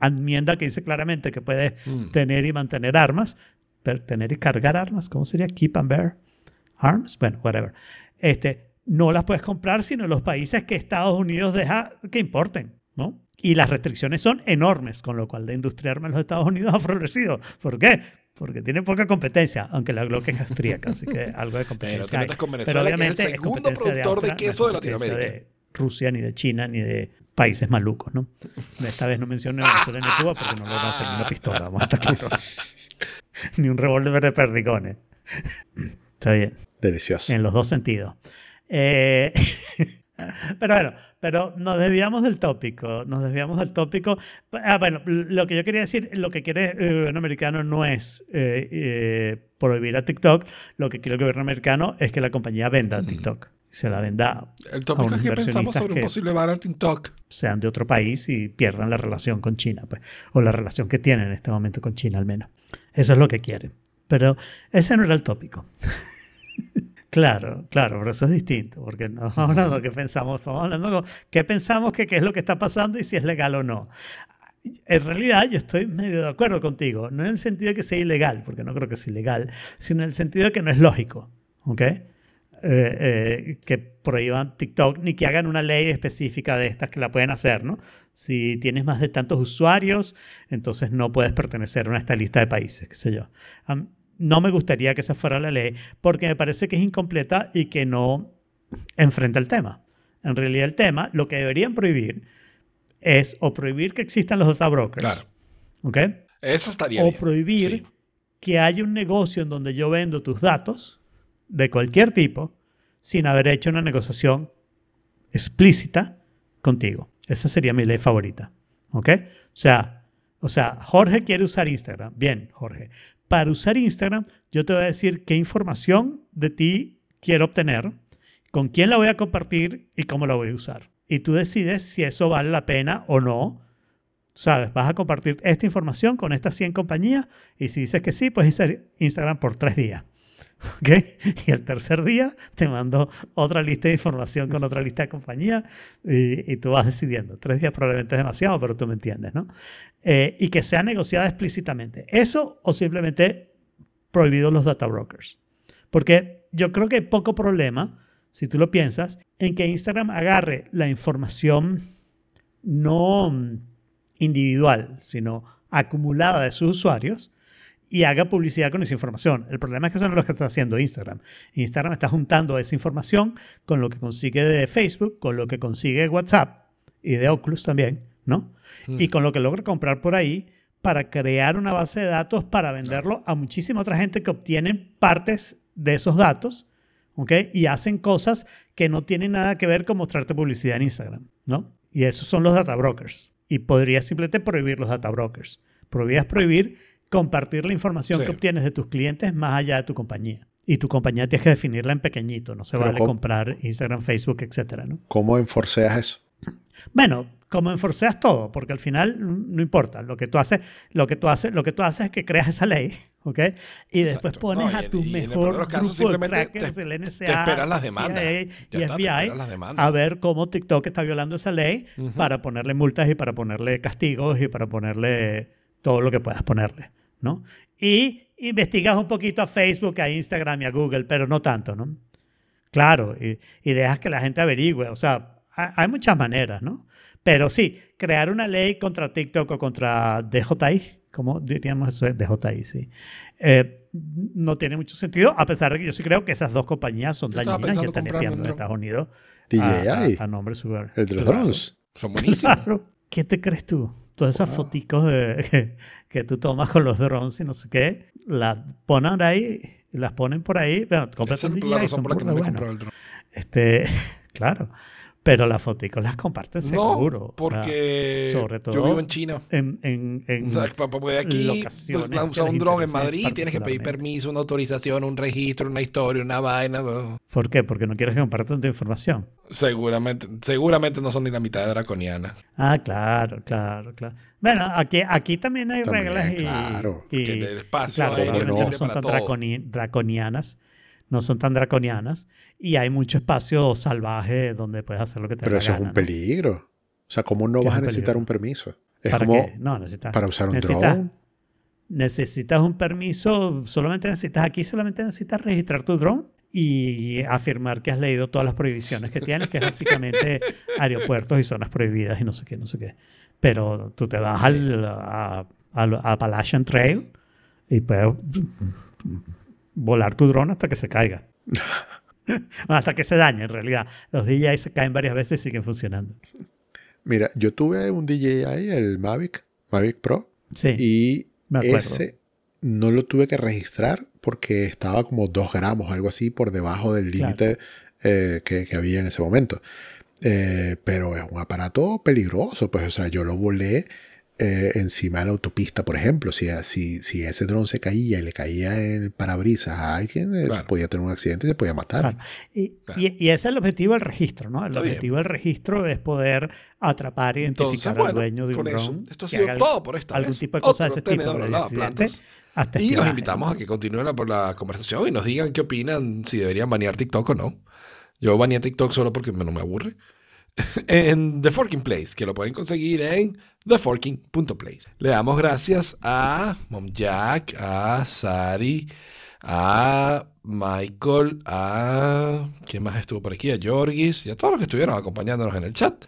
enmienda que dice claramente que puedes Mm. tener y mantener armas, pero tener y cargar armas, ¿cómo sería? Keep and bear arms, bueno, whatever. Este, no las puedes comprar sino en los países que Estados Unidos deja que importen, ¿no? Y las restricciones son enormes, con lo cual la industria de armas en los Estados Unidos ha florecido. ¿Por qué? Porque tiene poca competencia, aunque la Glock es austríaca, así que *laughs* algo de competencia. Pero hay. con Pero que es el obviamente es segundo competencia de productor de Austria, no queso de Latinoamérica. de Rusia, ni de China, ni de países malucos, ¿no? Esta vez no mencioné Venezuela ni Cuba porque no lo van a hacer ni una pistola, vamos a estar claros. *laughs* ni un revólver de perdigones. Está bien, Delicioso. en los dos sentidos. Eh, *laughs* pero bueno, pero nos desviamos del tópico, nos desviamos del tópico. Ah, bueno, lo que yo quería decir, lo que quiere el gobierno americano no es eh, eh, prohibir a TikTok, lo que quiere el gobierno americano es que la compañía venda Ujú. TikTok. Se la venda El tópico unos es que pensamos sobre un posible ban a TikTok. sean de otro país y pierdan la relación con China, pues, o la relación que tienen en este momento con China al menos. Eso es lo que quieren. Pero ese no era el tópico. *laughs* claro, claro, pero eso es distinto, porque no estamos hablando de qué pensamos, estamos hablando de qué pensamos que qué es lo que está pasando y si es legal o no. En realidad yo estoy medio de acuerdo contigo, no en el sentido de que sea ilegal, porque no creo que sea ilegal, sino en el sentido de que no es lógico, ¿ok? eh, eh, que prohíban TikTok ni que hagan una ley específica de estas que la pueden hacer, ¿no? Si tienes más de tantos usuarios, entonces no puedes pertenecer a esta lista de países, qué sé yo. No me gustaría que esa fuera la ley porque me parece que es incompleta y que no enfrenta el tema. En realidad el tema, lo que deberían prohibir es o prohibir que existan los data brokers, Claro. ¿ok? Eso estaría o bien. prohibir Sí. que haya un negocio en donde yo vendo tus datos de cualquier tipo sin haber hecho una negociación explícita contigo. Esa sería mi ley favorita. ¿Ok? O sea, o sea, Jorge quiere usar Instagram. Bien, Jorge. Para usar Instagram, yo te voy a decir qué información de ti quiero obtener, con quién la voy a compartir y cómo la voy a usar. Y tú decides si eso vale la pena o no sabes, vas a compartir esta información con estas 100 compañías y si dices que sí, pues Insta- Instagram por tres días. *laughs* Y el tercer día te mando otra lista de información con otra lista de compañías y, y tú vas decidiendo. Tres días probablemente es demasiado, pero tú me entiendes, ¿no? Eh, y que sea negociada explícitamente. Eso o simplemente prohibido los data brokers. Porque yo creo que hay poco problema, si tú lo piensas, en que Instagram agarre la información no individual, sino acumulada de sus usuarios y haga publicidad con esa información. El problema es que eso no es lo que está haciendo Instagram. Instagram está juntando esa información con lo que consigue de Facebook, con lo que consigue WhatsApp y de Oculus también, ¿no? Mm. Y con lo que logra comprar por ahí para crear una base de datos para venderlo a muchísima otra gente que obtienen partes de esos datos, ¿ok? Y hacen cosas que no tienen nada que ver con mostrarte publicidad en Instagram, ¿no? Y esos son los data brokers. Y podrías simplemente prohibir los data brokers. Podrías prohibir compartir la información Sí. que obtienes de tus clientes más allá de tu compañía. Y tu compañía tienes que definirla en pequeñito. No se Pero vale ¿cómo? comprar Instagram, Facebook, etcétera, ¿no? ¿Cómo enforceas eso? Bueno, como enforceas todo, porque al final mm, no importa. Lo que tú haces, lo que tú haces, lo que tú haces es que creas esa ley, *laughs* ¿ok? Y después Exacto. pones No, y a en- tu y en el mejor de los casos, grupo de crackers, te- el NSA, te esperas las demandas. CIA y está, FBI, las demandas. a ver cómo TikTok está violando esa ley Ujú. para ponerle multas y para ponerle castigos y para ponerle todo lo que puedas ponerle, ¿no? Y investigas un poquito a Facebook, a Instagram y a Google, pero no tanto, ¿no? Claro, y, y dejas que la gente averigüe. O sea, ha- hay muchas maneras, ¿no? Pero sí, crear una ley contra TikTok o contra DJI, ¿Cómo diríamos eso? DJI, sí. Eh, no tiene mucho sentido, a pesar de que yo sí creo que esas dos compañías son dañinas y están espiando en. Estados Unidos DJI, a, a- a nombre super. el de los Claro. drones. Son buenísimos. Claro. ¿Qué te crees tú? Todas esas Wow. foticos de, *laughs* que, que tú tomas con los drones y no sé qué, las ponen ahí, las ponen por ahí. Bueno, compras un DJI la y son por la que burda no me he buenas. comprado el dron. Este, *laughs* claro. Pero las foticos las comparten seguro. No, o sea, porque sobre todo yo vivo en China. en, en, en O sea, para poder aquí pues, usar un dron en Madrid, tienes que pedir permiso, una autorización, un registro, una historia, una vaina. ¿no? ¿Por qué? Porque no quieres que compartan tu información. Seguramente, seguramente no son ni la mitad de draconianas. Ah, claro, claro, claro. Bueno, aquí, aquí también hay También, reglas y, claro. y- el espacio claro, aéreo no libre son para tan todo. draconi- draconianas, no son tan draconianas y hay mucho espacio salvaje donde puedes hacer lo que te Pero eso es un ¿no? peligro. O sea, ¿cómo no ¿Qué vas a necesitar un permiso? Es ¿Para como qué? No, necesitas. para usar un necesitas, drone. necesitas un permiso, solamente necesitas aquí, solamente necesitas registrar tu drone y afirmar que has leído todas las prohibiciones que tienes, que es básicamente *laughs* aeropuertos y zonas prohibidas y no sé qué, no sé qué. Pero tú te vas al, a, al- a Appalachian Trail y puedes volar tu drone hasta que se caiga. *laughs* hasta que se dañe, en realidad. Los DJI se caen varias veces y siguen funcionando. Mira, yo tuve un DJI, el Mavic, Mavic Pro, Sí, y me acuerdo. ese no lo tuve que registrar porque estaba como 2 gramos, algo así, por debajo del Claro. límite eh, que, que había en ese momento. Eh, pero es un aparato peligroso, pues, o sea, yo lo volé eh, encima de la autopista, por ejemplo. Si, si, si ese dron se caía y le caía el parabrisas a alguien, eh, Claro. podía tener un accidente y se podía matar. Claro. Y, Claro. y- y ese es el objetivo del registro, ¿no? El Está bien. objetivo del registro es poder atrapar e identificar Entonces, al bueno, dueño de un drone. esto ha sido haga todo por esta algún vez. tipo de cosas de ese tipo. accidente hasta Y los invitamos a que continúen la, por la conversación y nos digan qué opinan, si deberían banear TikTok o no. Yo baneé TikTok solo porque me- no me aburre. En The Forking Place, que lo pueden conseguir en theforking.place. Le damos gracias a Mom Jack, a Sari, a Michael, a... ¿Quién más estuvo por aquí? A Jorgis y a todos los que estuvieron acompañándonos en el chat.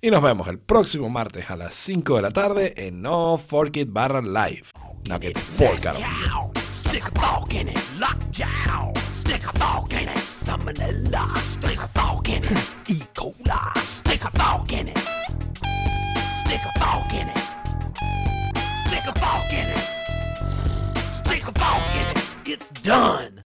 Y nos vemos el próximo martes a las 5 de la tarde en No Fork It barra live. No que fork Stick a fork in it, lockjaw. Stick a fork in it, salmonella. Stick a fork in it, E. coli. Stick a fork in it. Stick a fork in it. Stick a fork in it. Stick a fork in it. It's done.